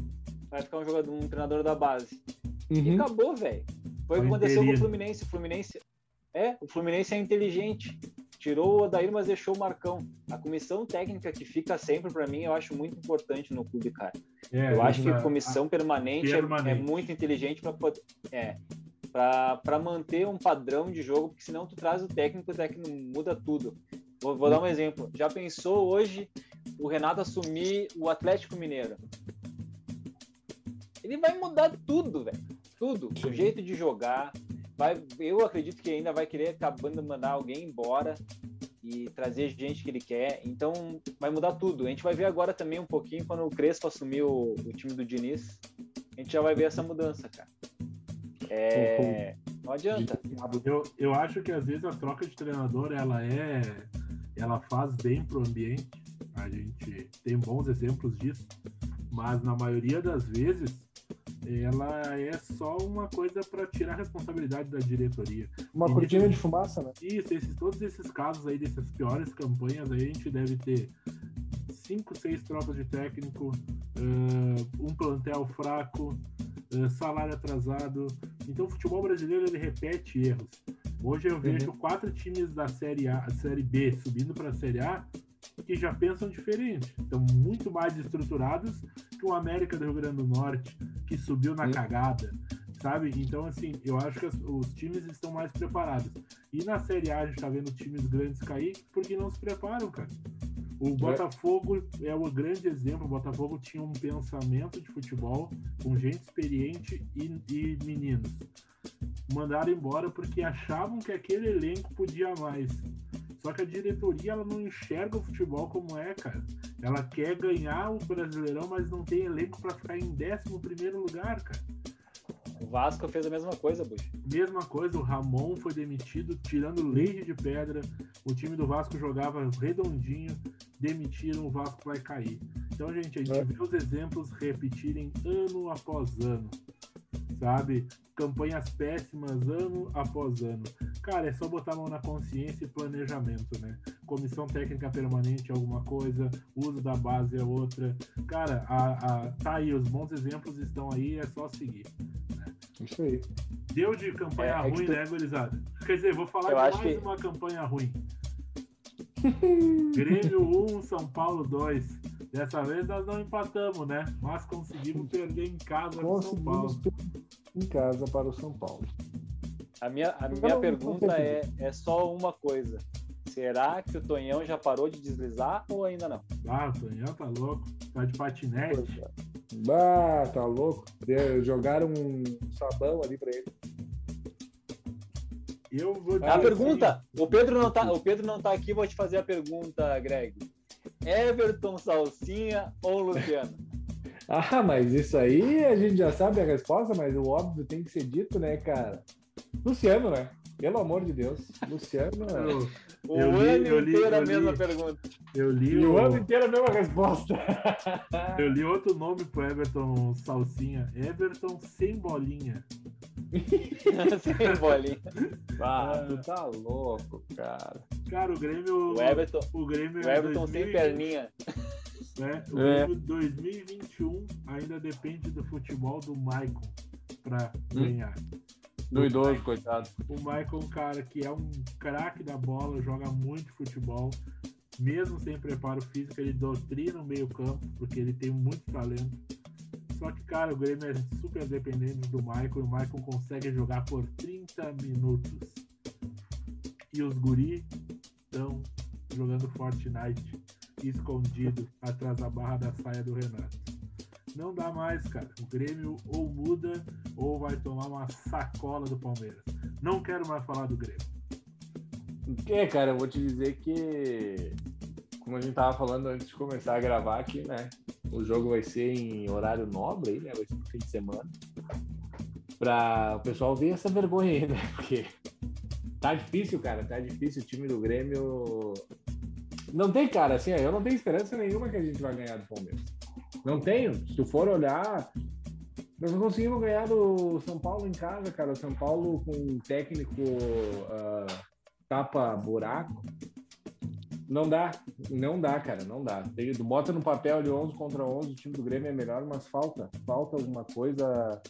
Vai ficar um jogador, um treinador da base. Uhum. E acabou, velho. Foi o que aconteceu com o Fluminense. O Fluminense, É, o Fluminense é inteligente. Tirou o Odair, mas deixou o Marcão. A comissão técnica que fica sempre, para mim, eu acho muito importante no clube, cara. É, eu acho que a comissão permanente, permanente. É, é, muito inteligente para. É, para manter um padrão de jogo, porque senão tu traz o técnico, o técnico muda tudo. Vou, vou dar um exemplo. Já pensou hoje o Renato assumir o Atlético Mineiro? Ele vai mudar tudo, velho. Tudo. O jeito de jogar. Vai, eu acredito que ainda vai querer acabando mandar alguém embora e trazer gente que ele quer. Então vai mudar tudo. A gente vai ver agora também um pouquinho quando o Crespo assumir o, o time do Diniz. A gente já vai ver essa mudança, cara. É, não adianta. Eu, eu acho que às vezes a troca de treinador ela é, ela faz bem pro ambiente. A gente tem bons exemplos disso, mas na maioria das vezes ela é só uma coisa para tirar a responsabilidade da diretoria. Uma e cortina de fumaça, né? Isso, esses, todos esses casos aí, dessas piores campanhas, aí a gente deve ter cinco, seis trocas de técnico, uh, um plantel fraco, uh, salário atrasado. Então o futebol brasileiro ele repete erros. Hoje eu vejo uhum. quatro times da série A, série B subindo para a série A que já pensam diferente, estão muito mais estruturados que o América do Rio Grande do Norte, que subiu na cagada, sabe? Então, assim, eu acho que os times estão mais preparados. E na Série A a gente tá vendo times grandes cair porque não se preparam, cara. O é. Botafogo é o grande exemplo. O Botafogo tinha um pensamento de futebol com gente experiente e, e meninos. Mandaram embora porque achavam que aquele elenco podia mais. Só que a diretoria ela não enxerga o futebol como é, cara. Ela quer ganhar o Brasileirão, mas não tem elenco para ficar em 11 primeiro lugar, cara. O Vasco fez a mesma coisa, Bush. Mesma coisa, o Ramon foi demitido, tirando leite de pedra. O time do Vasco jogava redondinho, demitiram, o Vasco vai cair. Então, gente, a gente é. vê os exemplos repetirem ano após ano, sabe? Campanhas péssimas ano após ano. Cara, é só botar a mão na consciência e planejamento, né? Comissão técnica permanente é alguma coisa, uso da base é outra. Cara, a, a, tá aí, os bons exemplos estão aí, é só seguir. Isso aí. Deu de campanha é, é ruim, né, gurizada? Quer dizer, vou falar Eu de mais que... uma campanha ruim. Grêmio 1, São Paulo 2. Dessa vez nós não empatamos, né? Mas conseguimos perder em casa para São Paulo. Em casa para o São Paulo. A minha, a minha pergunta é, é só uma coisa. Será que o Tonhão já parou de deslizar ou ainda não? Ah, o Tonhão tá louco. Tá de patinete. Poxa. Bah, tá louco. Jogaram um sabão ali pra ele. Eu vou a pergunta. Assim. O Pedro não tá, o Pedro não tá aqui, vou te fazer a pergunta, Greg. Everton Salsinha ou Luciano? ah, mas isso aí a gente já sabe a resposta, mas o óbvio tem que ser dito, né, cara? Luciano, né? Pelo amor de Deus. Luciano. o eu ano li, inteiro li, a mesma li, pergunta. Eu li o... o ano inteiro a mesma resposta. eu li outro nome pro Everton Salsinha. Everton sem bolinha. sem bolinha. Ah, tu tá louco, cara. Cara, o Grêmio. O Everton, o Grêmio o Everton 2020, sem perninha. Né? O é. Grêmio 2021 ainda depende do futebol do Maicon para hum. Do idoso, coitado. O Michael, cara, que é um craque da bola, joga muito futebol, mesmo sem preparo físico, ele doutrina o meio-campo, porque ele tem muito talento. Só que, cara, o Grêmio é super dependente do Michael e o Michael consegue jogar por 30 minutos. E os guri estão jogando Fortnite escondido atrás da barra da saia do Renato. Não dá mais, cara. O Grêmio ou muda ou vai tomar uma sacola do Palmeiras. Não quero mais falar do Grêmio. É, cara, eu vou te dizer que, como a gente tava falando antes de começar a gravar aqui, né? O jogo vai ser em horário nobre aí, né? Vai ser no fim de semana. Pra o pessoal ver essa vergonha aí, né? Porque tá difícil, cara. Tá difícil. O time do Grêmio. Não tem, cara, assim, eu não tenho esperança nenhuma que a gente vai ganhar do Palmeiras. Não tenho. Se tu for olhar, nós não conseguimos ganhar do São Paulo em casa, cara. O São Paulo com um técnico uh, tapa buraco. Não dá, não dá, cara, não dá. Tu bota no papel de 11 contra 11, o time do Grêmio é melhor, mas falta, falta alguma coisa.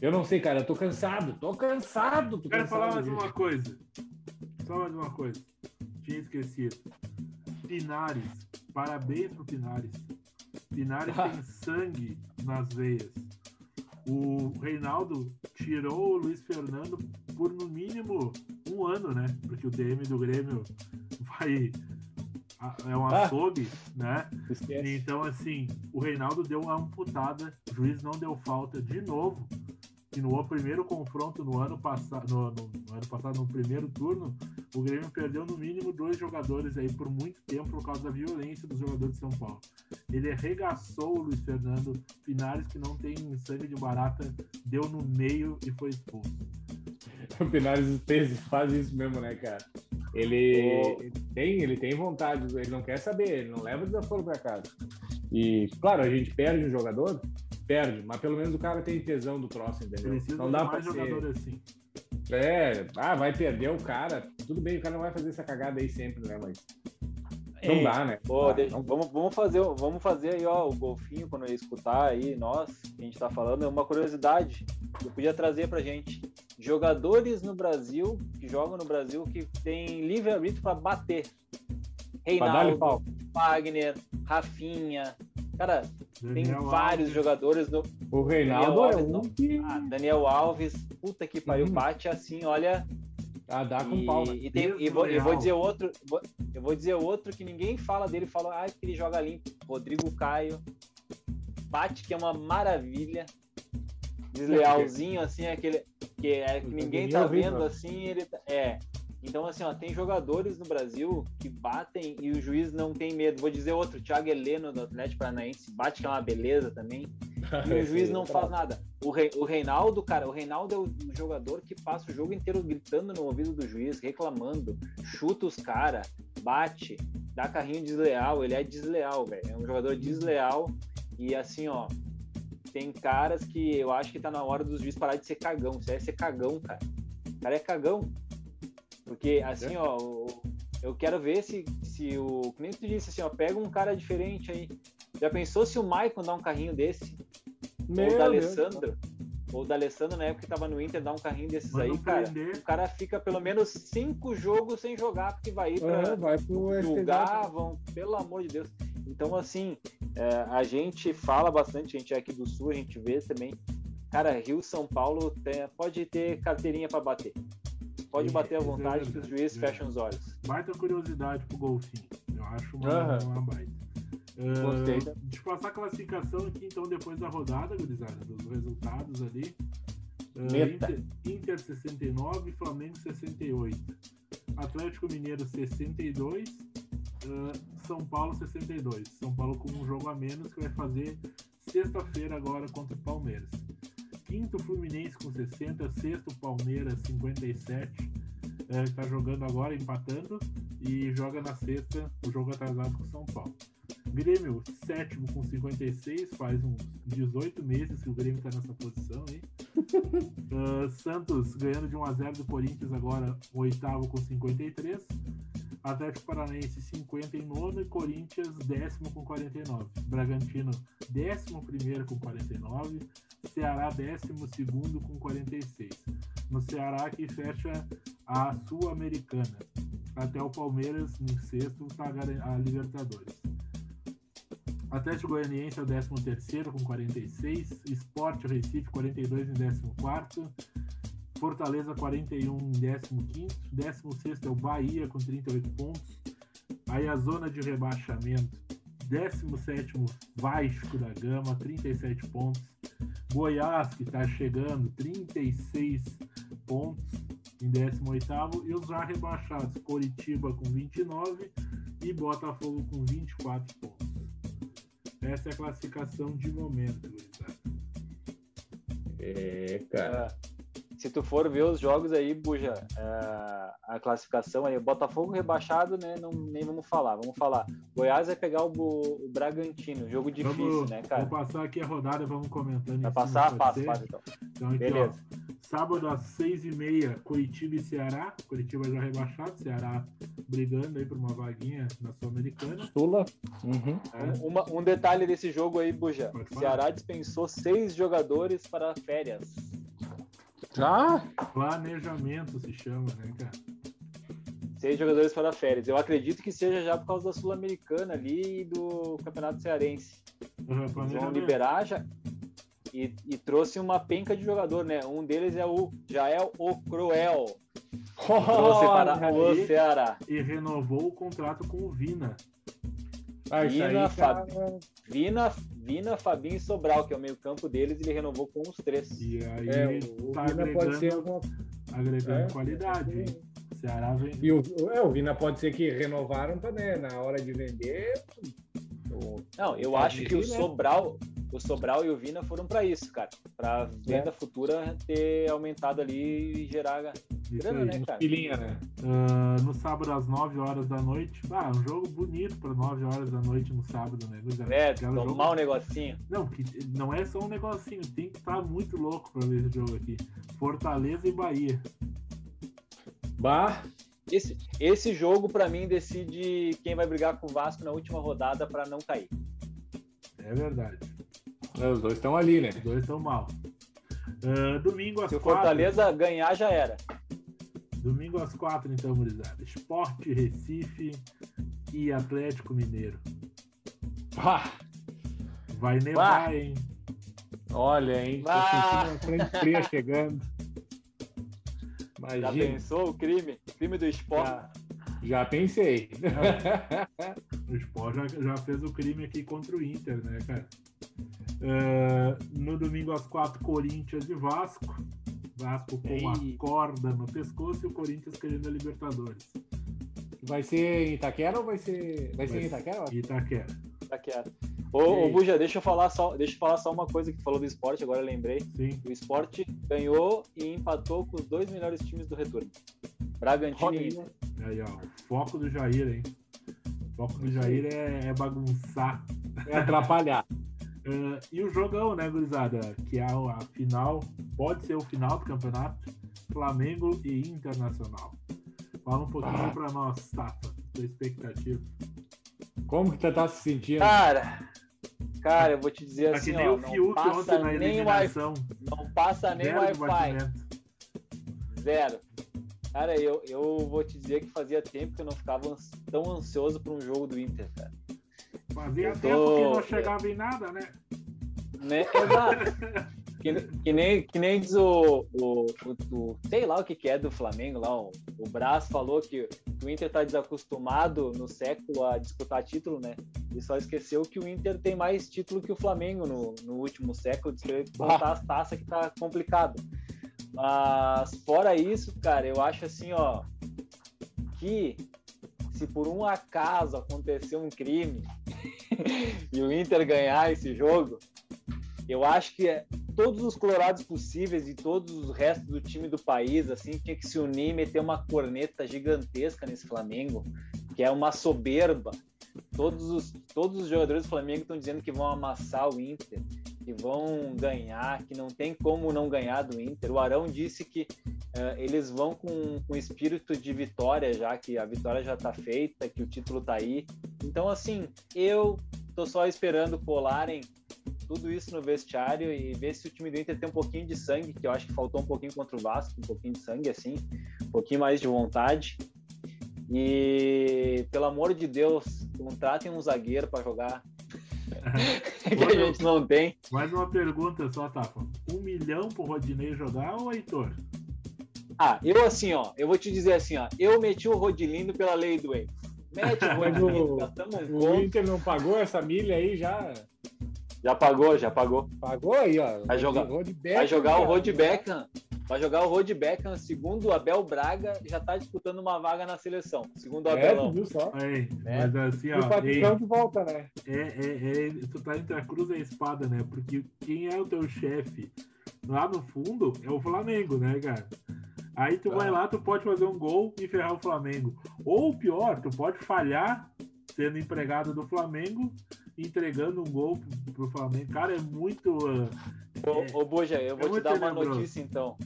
Eu não sei, cara, eu tô cansado, tô cansado. Tô Quero cansado falar mais disso. uma coisa. Só mais uma coisa. Tinha esquecido. Pinares. Parabéns pro Pinares. Pinares tem sangue nas veias. O Reinaldo tirou o Luiz Fernando por no mínimo um ano, né? Porque o DM do Grêmio vai. É um Ah. açougue, né? Esquece. Então, assim, o Reinaldo deu uma amputada, o juiz não deu falta de novo. E no primeiro confronto no ano passado, no, no- no ano passado, no primeiro turno, o Grêmio perdeu no mínimo dois jogadores aí por muito tempo por causa da violência dos jogadores de São Paulo. Ele arregaçou o Luiz Fernando Pinares, que não tem sangue de barata, deu no meio e foi expulso. O Pinares fez, faz isso mesmo, né, cara? Ele, ele tem, ele tem vontade, ele não quer saber, ele não leva desaforo pra casa. E, claro, a gente perde um jogador, perde, mas pelo menos o cara tem tesão do troço, entendeu? Precisa não dá pra ser. assim. É, ah, vai perder o cara. Tudo bem, o cara não vai fazer essa cagada aí sempre, né? Mas não Ei, dá, né? Pô, Ah, deixa- não- vamos, vamos, fazer, vamos fazer aí, ó, o golfinho, quando eu escutar aí, nós, que a gente tá falando, é uma curiosidade que eu podia trazer pra gente. Jogadores no Brasil, que jogam no Brasil, que tem livre-arbítrio pra bater. Reinaldo. Wagner, Rafinha. Cara, tem Daniel vários Alves, jogadores no. O Reinaldo Daniel é Alves um que Ah, Daniel Alves, puta que pariu, Uhum. bate assim, olha. ah, dá com E, pau, né? e, tem, e vou, eu vou dizer outro, vou- eu vou dizer outro que ninguém fala dele, fala, ah, que ele joga limpo. Rodrigo Caio, bate que é uma maravilha, deslealzinho assim, aquele que, é, que ninguém tá vendo assim, ele tá- é. Então assim, ó, tem jogadores no Brasil que batem e o juiz não tem medo. Vou dizer outro, Thiago Heleno do Atlético Paranaense, bate que é uma beleza também. E o juiz não faz nada. O, Rei- o Reinaldo, cara, o Reinaldo é o jogador que passa o jogo inteiro gritando no ouvido do juiz, reclamando, chuta os caras, bate, dá carrinho desleal. Ele é desleal, velho. É um jogador desleal. E assim, ó, tem caras que eu acho que tá na hora dos juízes parar de ser cagão. Isso aí é ser cagão, cara. O cara é cagão. Porque, assim, ó, eu quero ver se, se o. Que nem tu disse, assim, ó, pega um cara diferente aí. Já pensou se o Maicon dá um carrinho desse? Meu ou o da. Alessandro? Ou o da Alessandro, na época que tava no Inter, dá um carrinho desses aí, cara. prender. O cara fica pelo menos cinco jogos sem jogar, porque vai ir pra Ah, vai pro julgar, vão, pelo amor de Deus. Então, assim, é, a gente fala bastante, a gente é aqui do Sul, a gente vê também. Cara, Rio, São Paulo, tem- pode ter carteirinha para bater. Pode Sim, bater à isso é vontade que os juízes é. fecham os olhos. Baita curiosidade pro golfinho. Eu acho uma, Aham. uma baita. Ah, Gostei. deixa eu passar a classificação aqui, então, depois da rodada, gurizada, dos resultados ali. Meta. Inter, Inter 69, Flamengo 68. Atlético Mineiro 62, ah, São Paulo 62. São Paulo com um jogo a menos que vai fazer sexta-feira agora contra o Palmeiras. Quinto Fluminense com 60, sexto Palmeiras 57. Está jogando agora, empatando, e joga na sexta o jogo atrasado com São Paulo. Grêmio, sétimo com 56, faz uns 18 meses que o Grêmio está nessa posição aí. Ah, Santos ganhando de 1x0 do Corinthians agora, oitavo com 53. Atlético Paranaense 59 e Corinthians décimo com 49. Bragantino décimo primeiro com 49. Ceará décimo segundo com 46. No Ceará que fecha a Sul-Americana. Até o Palmeiras em sexto está a Libertadores. Atlético Goianiense é o 13 terceiro com 46. Sport Recife 42 em 14 Fortaleza 41 em 15 16 é o Bahia com 38 pontos. Aí a zona de rebaixamento, 17 Vasco da Gama, 37 pontos. Goiás, que está chegando, 36 pontos em 18 e os já rebaixados, Coritiba com 29 e Botafogo com 24 pontos. Essa é a classificação de momento, gurizada. É, cara. É, se tu for ver os jogos aí, Buja, é, a classificação aí, Botafogo rebaixado, né? Não, nem vamos falar, vamos falar. Goiás vai pegar o, o Bragantino, jogo difícil, Vamos- né, cara? Vou passar aqui a rodada, vamos comentando. Vai passar? Passa, passa então. Então, aqui, Beleza. ó, sábado às seis e meia, Curitiba e Ceará. Curitiba já rebaixado, Ceará brigando aí por uma vaguinha na Sul-Americana. Sula. Uhum. né? Uma- um detalhe desse jogo aí, Buja. Ceará dispensou seis jogadores para férias. Já? Planejamento se chama, né, cara? Seis jogadores para férias. Eu acredito que seja já por causa da Sul-Americana ali e do Campeonato Cearense. Uhum, Eles vão liberar já. E, e trouxe uma penca de jogador, né? Um deles é o Jael O Cruel. Trouxe para o. Ceará. E renovou o contrato com o Vina. Ah, Vina, Vina, Vina, Fabinho e Sobral, que é o meio-campo deles, ele renovou com os três. E aí É, o tá Vina pode ser agregando, alguma agregando É, qualidade. Ceará vem. E o, é, o Vina pode ser que renovaram para, né, na hora de vender. O- Não, eu acho que o né? Sobral, o Sobral e o Vina foram para isso, cara. Para venda futura ter aumentado ali e gerar Isso grana, aí. né, cara? Pilinha, né? Ah, no sábado às 9 horas da noite. Ah, um jogo bonito para 9 horas da noite no sábado, né? gurizada? É, Aquele jogo- tomar um negocinho. Não, que não é só um negocinho, tem que estar muito louco para ver esse jogo aqui. Fortaleza e Bahia. Bah, Esse, esse jogo, para mim, decide quem vai brigar com o Vasco na última rodada para não cair. É verdade. é, os dois estão ali, né? Os dois estão mal. Ah, domingo às Se o 4. Fortaleza ganhar, já era. Domingo às 4, então, gurizada. Esporte Recife e Atlético Mineiro. Bah, Vai nevar, hein? olha, hein? Tô sentindo uma frente fria chegando. Já Imagina. pensou o crime? Crime do esporte. Já, já pensei. O Sport já, já fez o crime aqui contra o Inter, né, cara? Ah, no domingo às 4, Corinthians e Vasco. Vasco com a Ei. corda no pescoço e o Corinthians querendo a Libertadores. Vai ser em Itaquera ou vai ser. Vai ser Vai em Itaquera? E Itaquera. Ô, ô Buja, deixa eu falar só, deixa eu falar só uma coisa que falou do esporte, agora eu lembrei. Sim. O esporte ganhou e empatou com os dois melhores times do retorno. Bragantino e aí. Inter. Aí, ó. O foco do Jair, hein? O foco do Jair é, é bagunçar. É atrapalhar. Ah, e o jogão, né, gurizada? Que é a, a final, pode ser o final do campeonato, Flamengo e Internacional. Fala um pouquinho Ah. pra nós, Tafa, sua expectativa. Como que tu tá se sentindo? Cara, cara, eu vou te dizer Tá assim, ó, não passa nem não passa nem Wi-Fi, zero. Cara, eu, eu vou te dizer que fazia tempo que eu não ficava ans- tão ansioso por um jogo do Inter, cara. Fazia Eu tô- tempo que não chegava em nada, né? Né? Exato. Que, que nem, que nem diz o, o, o, o- Sei lá o que, que é do Flamengo lá. O, o Brás falou que o Inter tá desacostumado no século a disputar título, né? E só esqueceu que o Inter tem mais título que o Flamengo no, no último século, disputar as taças que tá complicado. Mas fora isso, cara, eu acho assim, ó, que se por um acaso acontecer um crime e o Inter ganhar esse jogo, eu acho que é- todos os colorados possíveis e todos os restos do time do país, assim, tinha que se unir e meter uma corneta gigantesca nesse Flamengo, que é uma soberba. Todos os, todos os jogadores do Flamengo estão dizendo que vão amassar o Inter, que vão ganhar, que não tem como não ganhar do Inter. O Arão disse que eh, eles vão com, com espírito de vitória já, que a vitória já está feita, que o título está aí. Então, assim, eu tô só esperando colarem tudo isso no vestiário e ver se o time do Inter tem um pouquinho de sangue, que eu acho que faltou um pouquinho contra o Vasco, um pouquinho de sangue, assim, um pouquinho mais de vontade. E, pelo amor de Deus, contratem um zagueiro para jogar, que a gente não tem. Mais uma pergunta só, Tafa. Um milhão pro Rodinei jogar ou Heitor? Ah, eu assim, ó, eu vou te dizer assim, ó, eu meti o Rodilindo pela lei do ex. Mete o Rodilindo, o, um o. Inter não pagou essa milha aí já? Já pagou, já pagou. Pagou aí, ó. Vai jogar- Road Vai jogar o. Rod Beckham. Vai jogar o Rod Beckham, segundo o Abel Braga, já tá disputando uma vaga na seleção. Segundo o É, Abelão. viu só? Aí, É. Mas assim, E o ó, ei, Patricão de volta, né? é, é, é, tu tá entre a cruz e a espada, né? Porque quem é o teu chefe lá no fundo é o Flamengo, né, cara? Aí tu vai Ah. lá, tu pode fazer um gol e ferrar o Flamengo. Ou pior, tu pode falhar sendo empregado do Flamengo, entregando um gol pro, pro Flamengo. Cara, é muito. ah, Ô, ô Boja, eu vou te dar uma notícia então.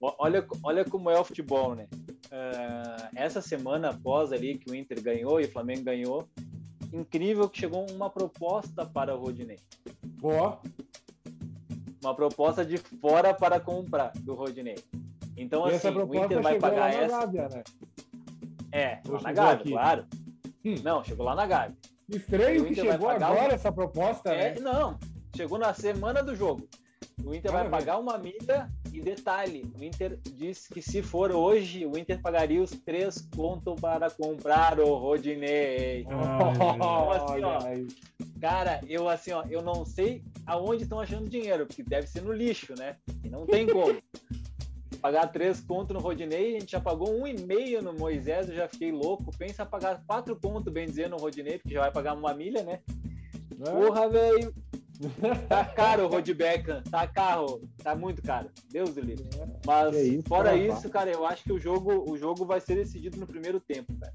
Olha, olha como é o futebol, né? Ah, essa semana após ali que o Inter ganhou e o Flamengo ganhou, incrível que chegou uma proposta para o Rodinei. Ó, uma proposta de fora para comprar do Rodinei. Então, E assim, o Inter vai pagar essa. Gávea, né? É, lá na Gávea, aqui? claro. Hum. Não, chegou lá na Gávea. Estranho que chegou agora o- essa proposta, É, né? não, chegou na semana do jogo. O Inter vai pagar uma milha e detalhe, o Inter disse que se for hoje, o Inter pagaria os três contos para comprar o Rodinei. assim, ó. Olha aí. Cara, eu assim, ó, eu não sei aonde estão achando dinheiro, porque deve ser no lixo, né? E não tem como. Pagar três contos no Rodinei, a gente já pagou um e meio no Moisés, eu já fiquei louco. Pensa pagar quatro contos, bem dizer, no Rodinei, porque já vai pagar uma milha, né? Né? Porra, velho. Tá caro o Rod Beckham, tá caro, tá muito caro. Deus do livre. Mas Que isso, fora rapaz. isso, cara, eu acho que o jogo, o jogo vai ser decidido no primeiro tempo, cara.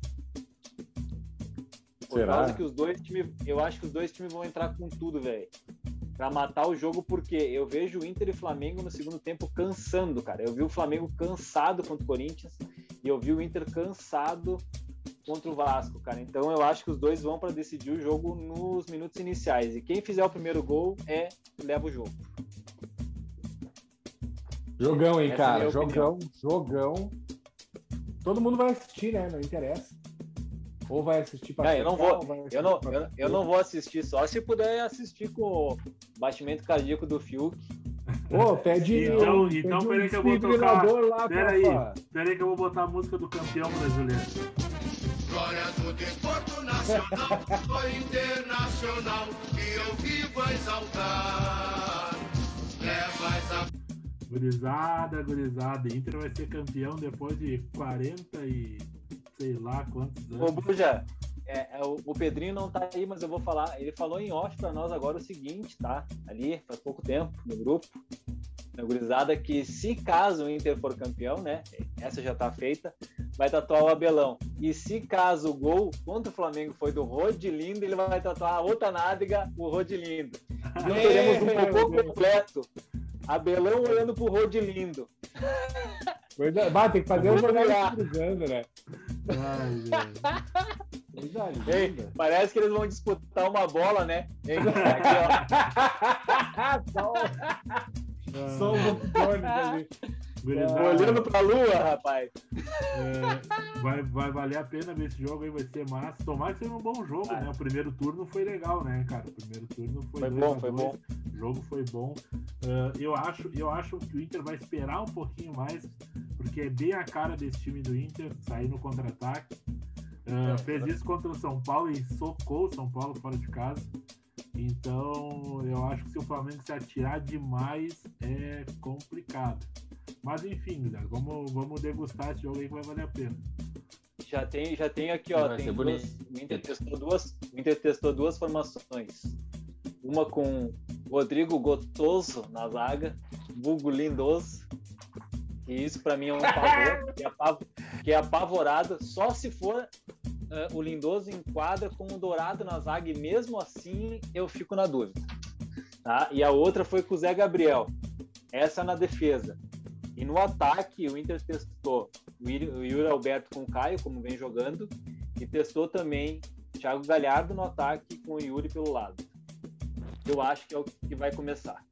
Por Será? causa que os dois times, eu acho que os dois times vão entrar com tudo, velho. Pra matar o jogo, porque eu vejo o Inter e Flamengo no segundo tempo cansando, cara. Eu vi o Flamengo cansado contra o Corinthians e eu vi o Inter cansado contra o Vasco, cara. Então eu acho que os dois vão para decidir o jogo nos minutos iniciais. E quem fizer o primeiro gol é leva o jogo. Jogão, hein, Essa é cara? minha Jogão, jogão. Todo mundo vai assistir, né? Não interessa. Ou vai assistir pra É, eu não vou- Eu não, pra- eu, eu não vou assistir só se puder assistir com o batimento cardíaco do Fiuk. Ô, pede. Então- pede então, um peraí que eu vou desfibrilador lá, Pera aí, Rafa. pera aí que eu vou botar a música do campeão brasileiro. Glória do desporto nacional, foi internacional, que eu vivo a exaltar. Levas a Gurizada, gurizada. Inter vai ser campeão depois de 40 e sei lá quantos Ô, anos. Buja, é, é, o, o Pedrinho não tá aí, mas eu vou falar. Ele falou em off pra nós agora o seguinte, tá? Ali, faz pouco tempo, no grupo, na gurizada, que se caso o Inter for campeão, né? Essa já tá feita, vai tatuar o Abelão. E se caso o gol contra o Flamengo foi do Rodilindo, ele vai tatuar a outra nádega, o Rodilindo. Então teremos um Deus. completo. Abelão olhando pro Rodilindo. Coisa... Bah, tem que fazer um cruzando, né? Ai, Ei, parece que eles vão disputar uma bola, né? Ei, aqui, ó. Só, Ah, um locutor ali. Gurizada, Olhando pra lua, rapaz. é, vai, vai valer a pena ver esse jogo aí, vai ser massa. Tomara que seja um bom jogo, Vai. né? O primeiro turno foi legal, né, cara? O primeiro turno foi, Foi bom, foi dois. bom. O jogo foi bom. Ah, eu, acho, eu acho que o Inter vai esperar um pouquinho mais, porque é bem a cara desse time do Inter, sair no contra-ataque. É, fez isso contra o São Paulo e socou o São Paulo fora de casa. Então, eu acho que se o Flamengo se atirar demais, é complicado. Mas enfim, galera, vamos, vamos degustar esse jogo aí que vai valer a pena. Já tem, já tem aqui, ó. Vai Tem duas, o, Inter testou duas, o Inter testou duas formações. Uma com Rodrigo Gotoso na zaga, vulgo lindoso. Que isso pra mim é um pavor, que é, apav- que é apavorado. Só se for eh, o Lindoso enquadra com o Dourado na zaga e mesmo assim eu fico na dúvida. Tá? E a outra foi com o Zé Gabriel. Essa na defesa. E no ataque, o Inter testou o Yuri Alberto com o Caio, como vem jogando, e testou também Thiago Galhardo no ataque com o Yuri pelo lado. Eu acho que é o que vai começar.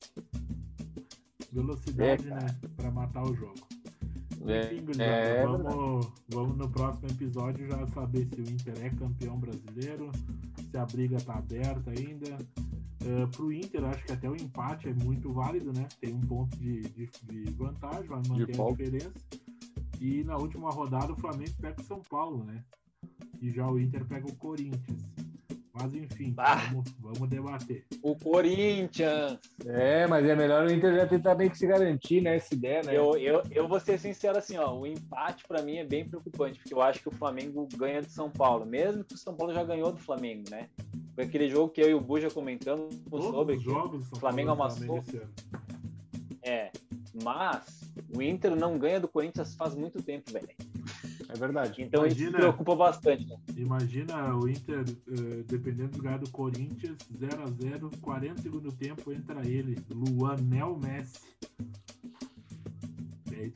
Velocidade, É, né? Pra matar o jogo. É, Enfim, é vamos, vamos no próximo episódio já saber se o Inter é campeão brasileiro, se a briga tá aberta ainda. Uh, pro Inter, acho que até o empate é muito válido, né? Tem um ponto de, de, de vantagem, vai manter a folga. diferença. E na última rodada o Flamengo pega o São Paulo, né? E já o Inter pega o Corinthians. Mas enfim, Ah. vamos, vamos debater. O Corinthians! É, mas é melhor o Inter já tentar meio que se garantir, né? Essa ideia, né? Eu, eu, eu vou ser sincero assim, ó, o empate pra mim é bem preocupante, porque eu acho que o Flamengo ganha de São Paulo, mesmo que o São Paulo já ganhou do Flamengo, né? Foi aquele jogo que eu e o Bu já comentamos Todos sobre os jogos São Flamengo amassou. é, mas o Inter não ganha do Corinthians faz muito tempo, velho. É verdade. Então isso Imagina- me preocupa bastante. Né? Imagina o Inter, eh, dependendo do lugar do Corinthians, 0x0, 40 segundo tempo, entra ele, Luanel Messi.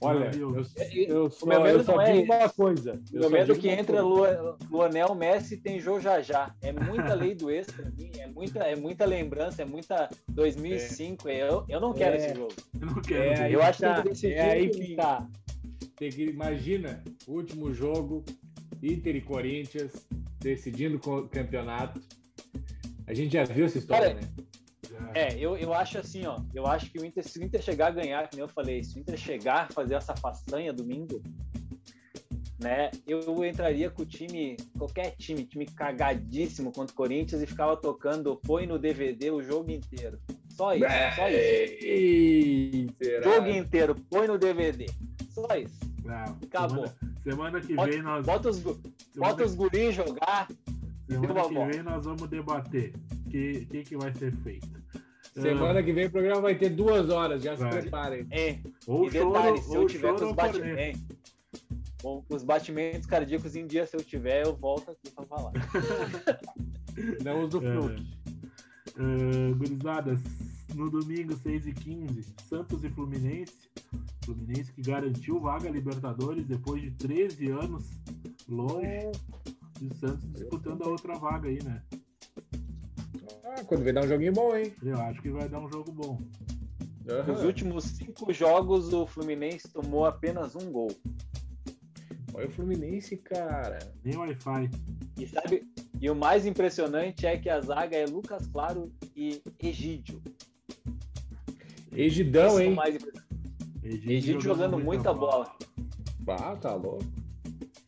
Olha, eu, eu só, eu só digo é uma coisa. O meu medo que entra Lua, Luanel Messi tem Jô Jajá. É muita lei do ex pra mim, é muita, é muita lembrança, é muita 2005. É. Eu, eu não quero é, esse jogo. Eu não quero. É, eu acho que tem que decidir. É aí que tá. Tem que, imagina, último jogo, Inter e Corinthians decidindo o campeonato. A gente já viu essa história, Cara, né? É, eu, eu acho assim, ó. Eu acho que o Inter, se o Inter chegar a ganhar, como eu falei, se o Inter chegar a fazer essa façanha domingo, né? Eu entraria com o time, qualquer time, time cagadíssimo contra o Corinthians e ficava tocando, põe no DVD o jogo inteiro. Só isso, só isso. Eita. Jogo inteiro, põe no DVD. Só isso. Não, Acabou. Semana, semana que vem nós. Bota os, bota os guris jogar. Semana que vem nós vamos debater o que, que, que vai ser feito. Semana que vem o programa vai ter duas horas, já vai. se preparem. É. Ou e detalhe, se eu tiver com os batimentos. Com os batimentos cardíacos em dia, se eu tiver, eu volto aqui para falar. Não uso é. Fluke. Uh, gurizada, no domingo, 6h15, Santos e Fluminense. Fluminense que garantiu vaga a Libertadores depois de 13 anos longe. E o Santos disputando a outra vaga aí, né? Ah, quando vai dar um joguinho bom, hein? Eu acho que vai dar um jogo bom. Uhum. Nos últimos cinco jogos, o Fluminense tomou apenas um gol. Olha o Fluminense, cara. Nem Wi-Fi. E sabe, e o mais impressionante é que a zaga é Lucas Claro e Egídio. Egidão, hein? Mais... Egídio, Egídio jogando, jogando muita bola. bola. Ah, tá louco.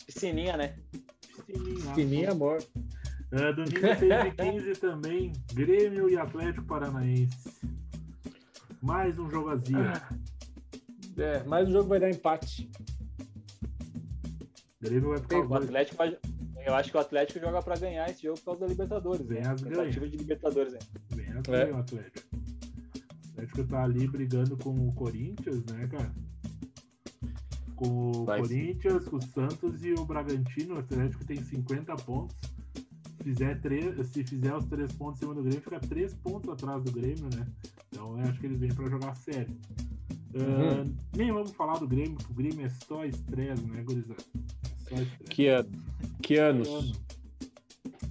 Piscininha, né? Piscininha, Piscininha amor. Uh, domingo 6 e 15 também, Grêmio e Atlético Paranaense. Mais um jogo azia. Ah. É, mais um jogo vai dar empate. Grêmio vai ficar. O Atlético vai... Eu acho que o Atlético joga para ganhar esse jogo por causa da Libertadores. Vem né? as Tentativa de Libertadores, né? Vem as é. o Atlético. O Atlético tá ali brigando com o Corinthians, né, cara? Com o vai Corinthians, sim. o Santos e o Bragantino. O Atlético tem 50 pontos fizer três, se fizer os três pontos em cima do Grêmio, fica três pontos atrás do Grêmio, né? Então eu acho que eles vêm para jogar sério. Uhum. Uh, nem vamos falar do Grêmio, porque o Grêmio é só estresse, né, gurizada? É só estresse. Que, ano? que anos? Que ano.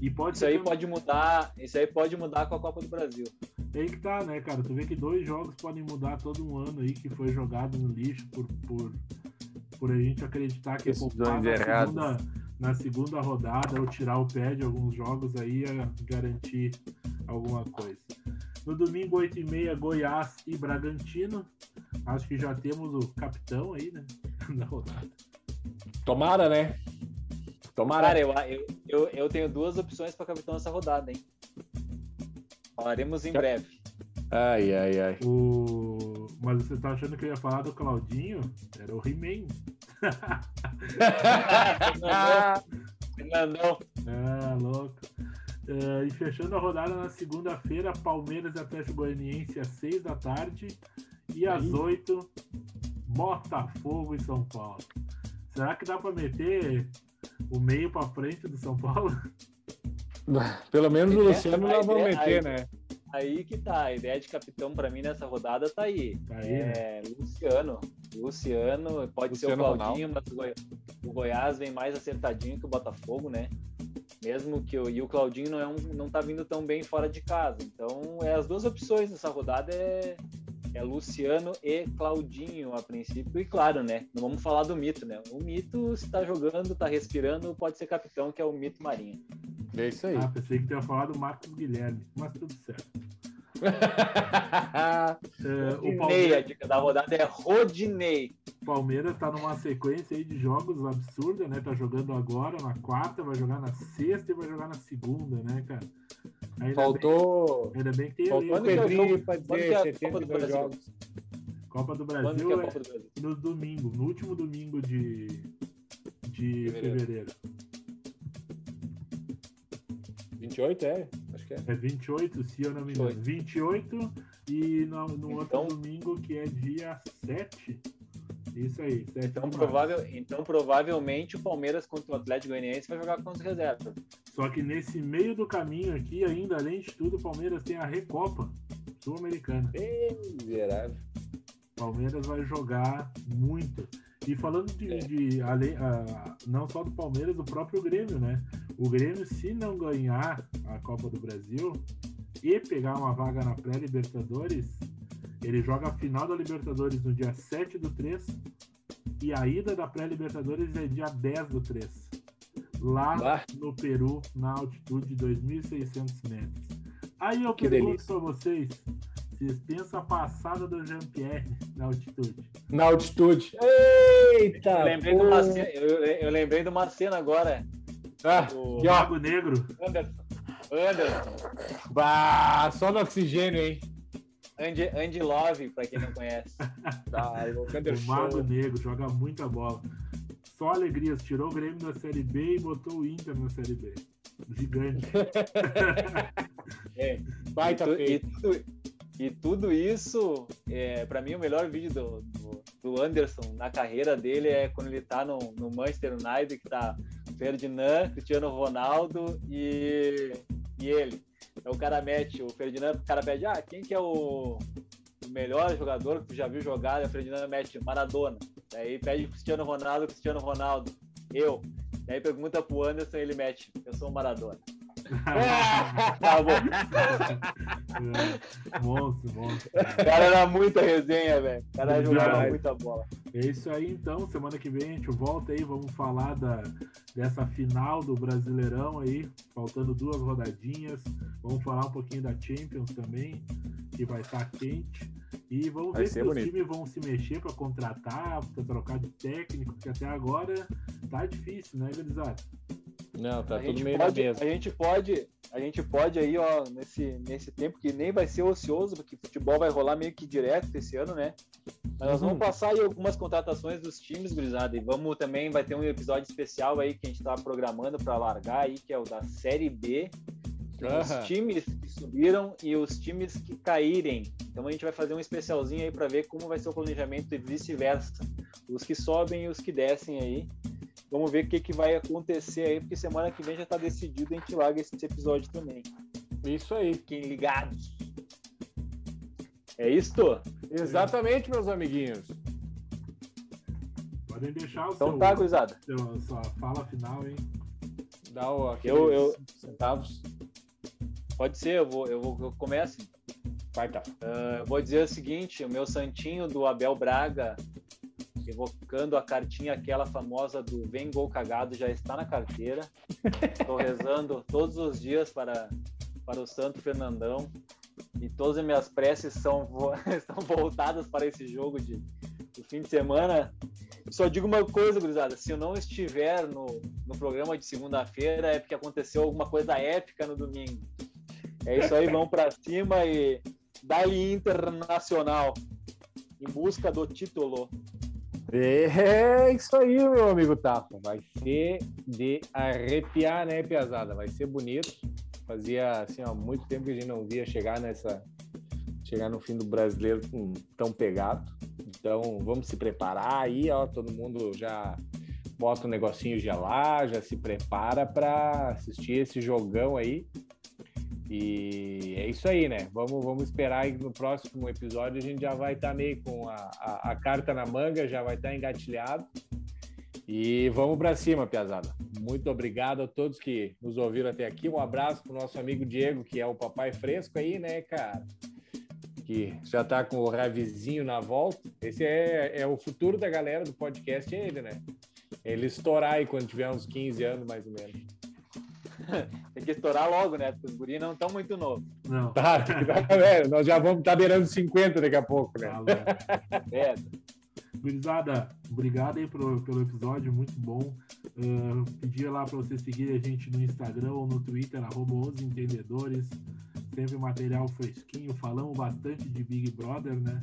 E pode isso aí pode mudar, isso aí pode mudar com a Copa do Brasil. É aí que tá, né, cara? Tu vê que dois jogos podem mudar todo um ano aí que foi jogado no lixo por, por, por a gente acreditar que Esses a segunda, na segunda rodada ou tirar o pé de alguns jogos aí a garantir alguma coisa. No domingo, 8h30, Goiás e Bragantino. Acho que já temos o capitão aí, né? Na rodada. Tomara, né? Tomara. Cara, eu, eu, eu, eu tenho duas opções para capitão nessa rodada, hein? Falaremos em breve. Ai, ai, ai. O... Mas você tá achando que eu ia falar do Claudinho? Era o He-Man. Fernandão. Ah, louco. Uh, e fechando a rodada na segunda-feira, Palmeiras e Atlético Goianiense às seis da tarde. E às oito, Botafogo e São Paulo. Será que dá para meter o meio para frente do São Paulo? Pelo menos o Luciano nós vamos meter, né? Aí que tá, a ideia de capitão para mim nessa rodada tá aí. Tá aí é, né? Luciano. Luciano, pode Luciano ser o Claudinho, Ronaldo. mas o, Goi o, Goiás vem mais acertadinho que o Botafogo, né? Mesmo que o, e o Claudinho não, é um, não tá vindo tão bem fora de casa. Então, é as duas opções nessa rodada é, é Luciano e Claudinho a princípio. E claro, né? Não vamos falar do mito, né? O mito, se tá jogando, tá respirando, pode ser capitão, que é o mito Marinho. É isso aí. Ah, pensei que tinha falado Marcos Guilherme, mas tudo certo. É, o Palmeiras... a dica da rodada é Rodinei. Palmeiras tá numa sequência aí de jogos absurda, né? Tá jogando agora na quarta, vai jogar na sexta e vai jogar na segunda, né, cara? Ainda Faltou. Bem, ainda bem que tem Faltou ali. Pedrinho pra dizer 72 jogos. Copa do Brasil é, é Copa do Brasil? no domingo, no último domingo de, de fevereiro. fevereiro. 28, é? É. É 28, se eu não me engano. 28 e no, no então, outro domingo, que é dia 7. Isso aí, 7 então, provável, então, provavelmente o Palmeiras contra o Atlético Goianiense vai jogar com as reservas. Só que nesse meio do caminho aqui, ainda além de tudo, o Palmeiras tem a Recopa Sul-Americana. Miserável. Palmeiras vai jogar muito. E falando de, É. de ah, não só do Palmeiras, o próprio Grêmio, né? O Grêmio, se não ganhar a Copa do Brasil e pegar uma vaga na pré-Libertadores, ele joga a final da Libertadores no dia 7 do 3 e a ida da pré-Libertadores é dia 10 do 3. Lá Lá. no Peru, na altitude de 2.600 metros. Aí eu Que pergunto pra vocês, vocês pensam a passada do Jean-Pierre na altitude? Na altitude. Eita! Eu lembrei, uma cena, eu, eu lembrei uma cena agora. Ah, do. Lago Negro. Anderson. Anderson. Bah, só no oxigênio, hein? Andy, Andy Love, pra quem não conhece. Tá, o O Mago. Negro joga muita bola. Só alegrias, tirou o Grêmio da Série B e botou o Inter na Série B. Gigante. É. Baita e, tu- e feito. E tudo isso, é, para mim, o melhor vídeo do, do, do Anderson na carreira dele é quando ele tá no, no Manchester United, que tá Ferdinand, Cristiano Ronaldo e, e ele. Então o cara mete, o Ferdinand, o cara pede, ah, quem que é o, o melhor jogador que tu já viu jogar? E o Ferdinand mete Maradona. Daí pede Cristiano Ronaldo, Cristiano Ronaldo, eu. Daí pergunta pro Anderson e ele mete, eu sou o Maradona. Tá bom. É, monstro, monstro. O cara era muita resenha, velho. O cara jogava Verdade. muita bola. É isso aí então, semana que vem a gente volta aí, vamos falar da, dessa final do Brasileirão aí, faltando duas rodadinhas. Vamos falar um pouquinho da Champions também, que vai estar quente. E vamos Vai ver se os bonito. times vão se mexer para contratar, para trocar de técnico, porque até agora tá difícil, né, Gurizada? Não, tá a, tudo meio na pode, mesa. a gente pode, a gente pode aí, ó, nesse, nesse tempo que nem vai ser ocioso, porque futebol vai rolar meio que direto esse ano, né? Mas nós Uhum. vamos passar aí algumas contratações dos times, gurizada, e vamos também, vai ter um episódio especial aí que a gente tá programando para largar aí, que é o da Série B, os times que subiram e os times que caírem. Então a gente vai fazer um especialzinho aí para ver como vai ser o planejamento e vice-versa. Os que sobem e os que descem aí. Vamos ver o que, que vai acontecer aí, porque semana que vem já tá decidido, a gente larga esse episódio também. Isso aí. Fiquem ligados. É isto? Exatamente, meus amiguinhos. Podem deixar o Então seu, tá, gurizada. seu- sua fala final, hein? Dá o aqueles Eu- eu- centavos. Pode ser, eu vou, eu vou eu começo. Vai, tá. Ah, eu vou dizer o seguinte: o meu santinho do Abel Braga, evocando a cartinha aquela famosa do Vem Gol Cagado, já está na carteira. Estou rezando todos os dias para, para o Santo Fernandão. E todas as minhas preces são, estão voltadas para esse jogo de, do fim de semana. Só digo uma coisa, gurizada: se eu não estiver no, no programa de segunda-feira, é porque aconteceu alguma coisa épica no domingo. É isso aí, vamos para cima e Dali Internacional em busca do título. É isso aí, meu amigo Tapa. Vai ser de arrepiar, né, Piazada? Vai ser bonito. Fazia assim, ó, muito tempo que a gente não via chegar nessa. Chegar no fim do brasileiro tão pegado. Então vamos se preparar aí, ó. Todo mundo já bota um negocinho gelar, já se prepara para assistir esse jogão aí. E é isso aí, né? Vamos, vamos esperar no próximo episódio a gente já vai estar meio com a, a, a carta na manga, já vai estar engatilhado. E vamos para cima, Piazada. Muito obrigado a todos que nos ouviram até aqui. Um abraço pro nosso amigo Diego, que é o papai fresco aí, né, cara? Que já tá com o Ravizinho na volta. Esse é, é o futuro da galera do podcast, é ele, né? Ele estourar aí quando tiver uns 15 anos, mais ou menos. Tem que estourar logo, né? Porque os guris não estão muito novos. Não. Tá, velho, nós já vamos estar tá beirando 50 daqui a pouco, né? Falou. É, Gurizada, obrigado aí pelo, pelo episódio, muito bom. Uh, pedia lá para vocês seguirem a gente no Instagram ou no Twitter, arroba os entendedores. Sempre material fresquinho, falamos bastante de Big Brother, né?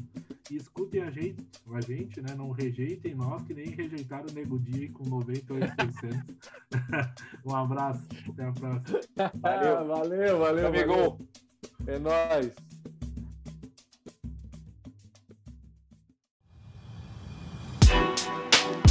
E escutem a gente, a gente, né? Não rejeitem nós, que nem rejeitaram o Nego Di com 98%. um abraço, até a próxima. Valeu. Ah, valeu, valeu. valeu. É nóis.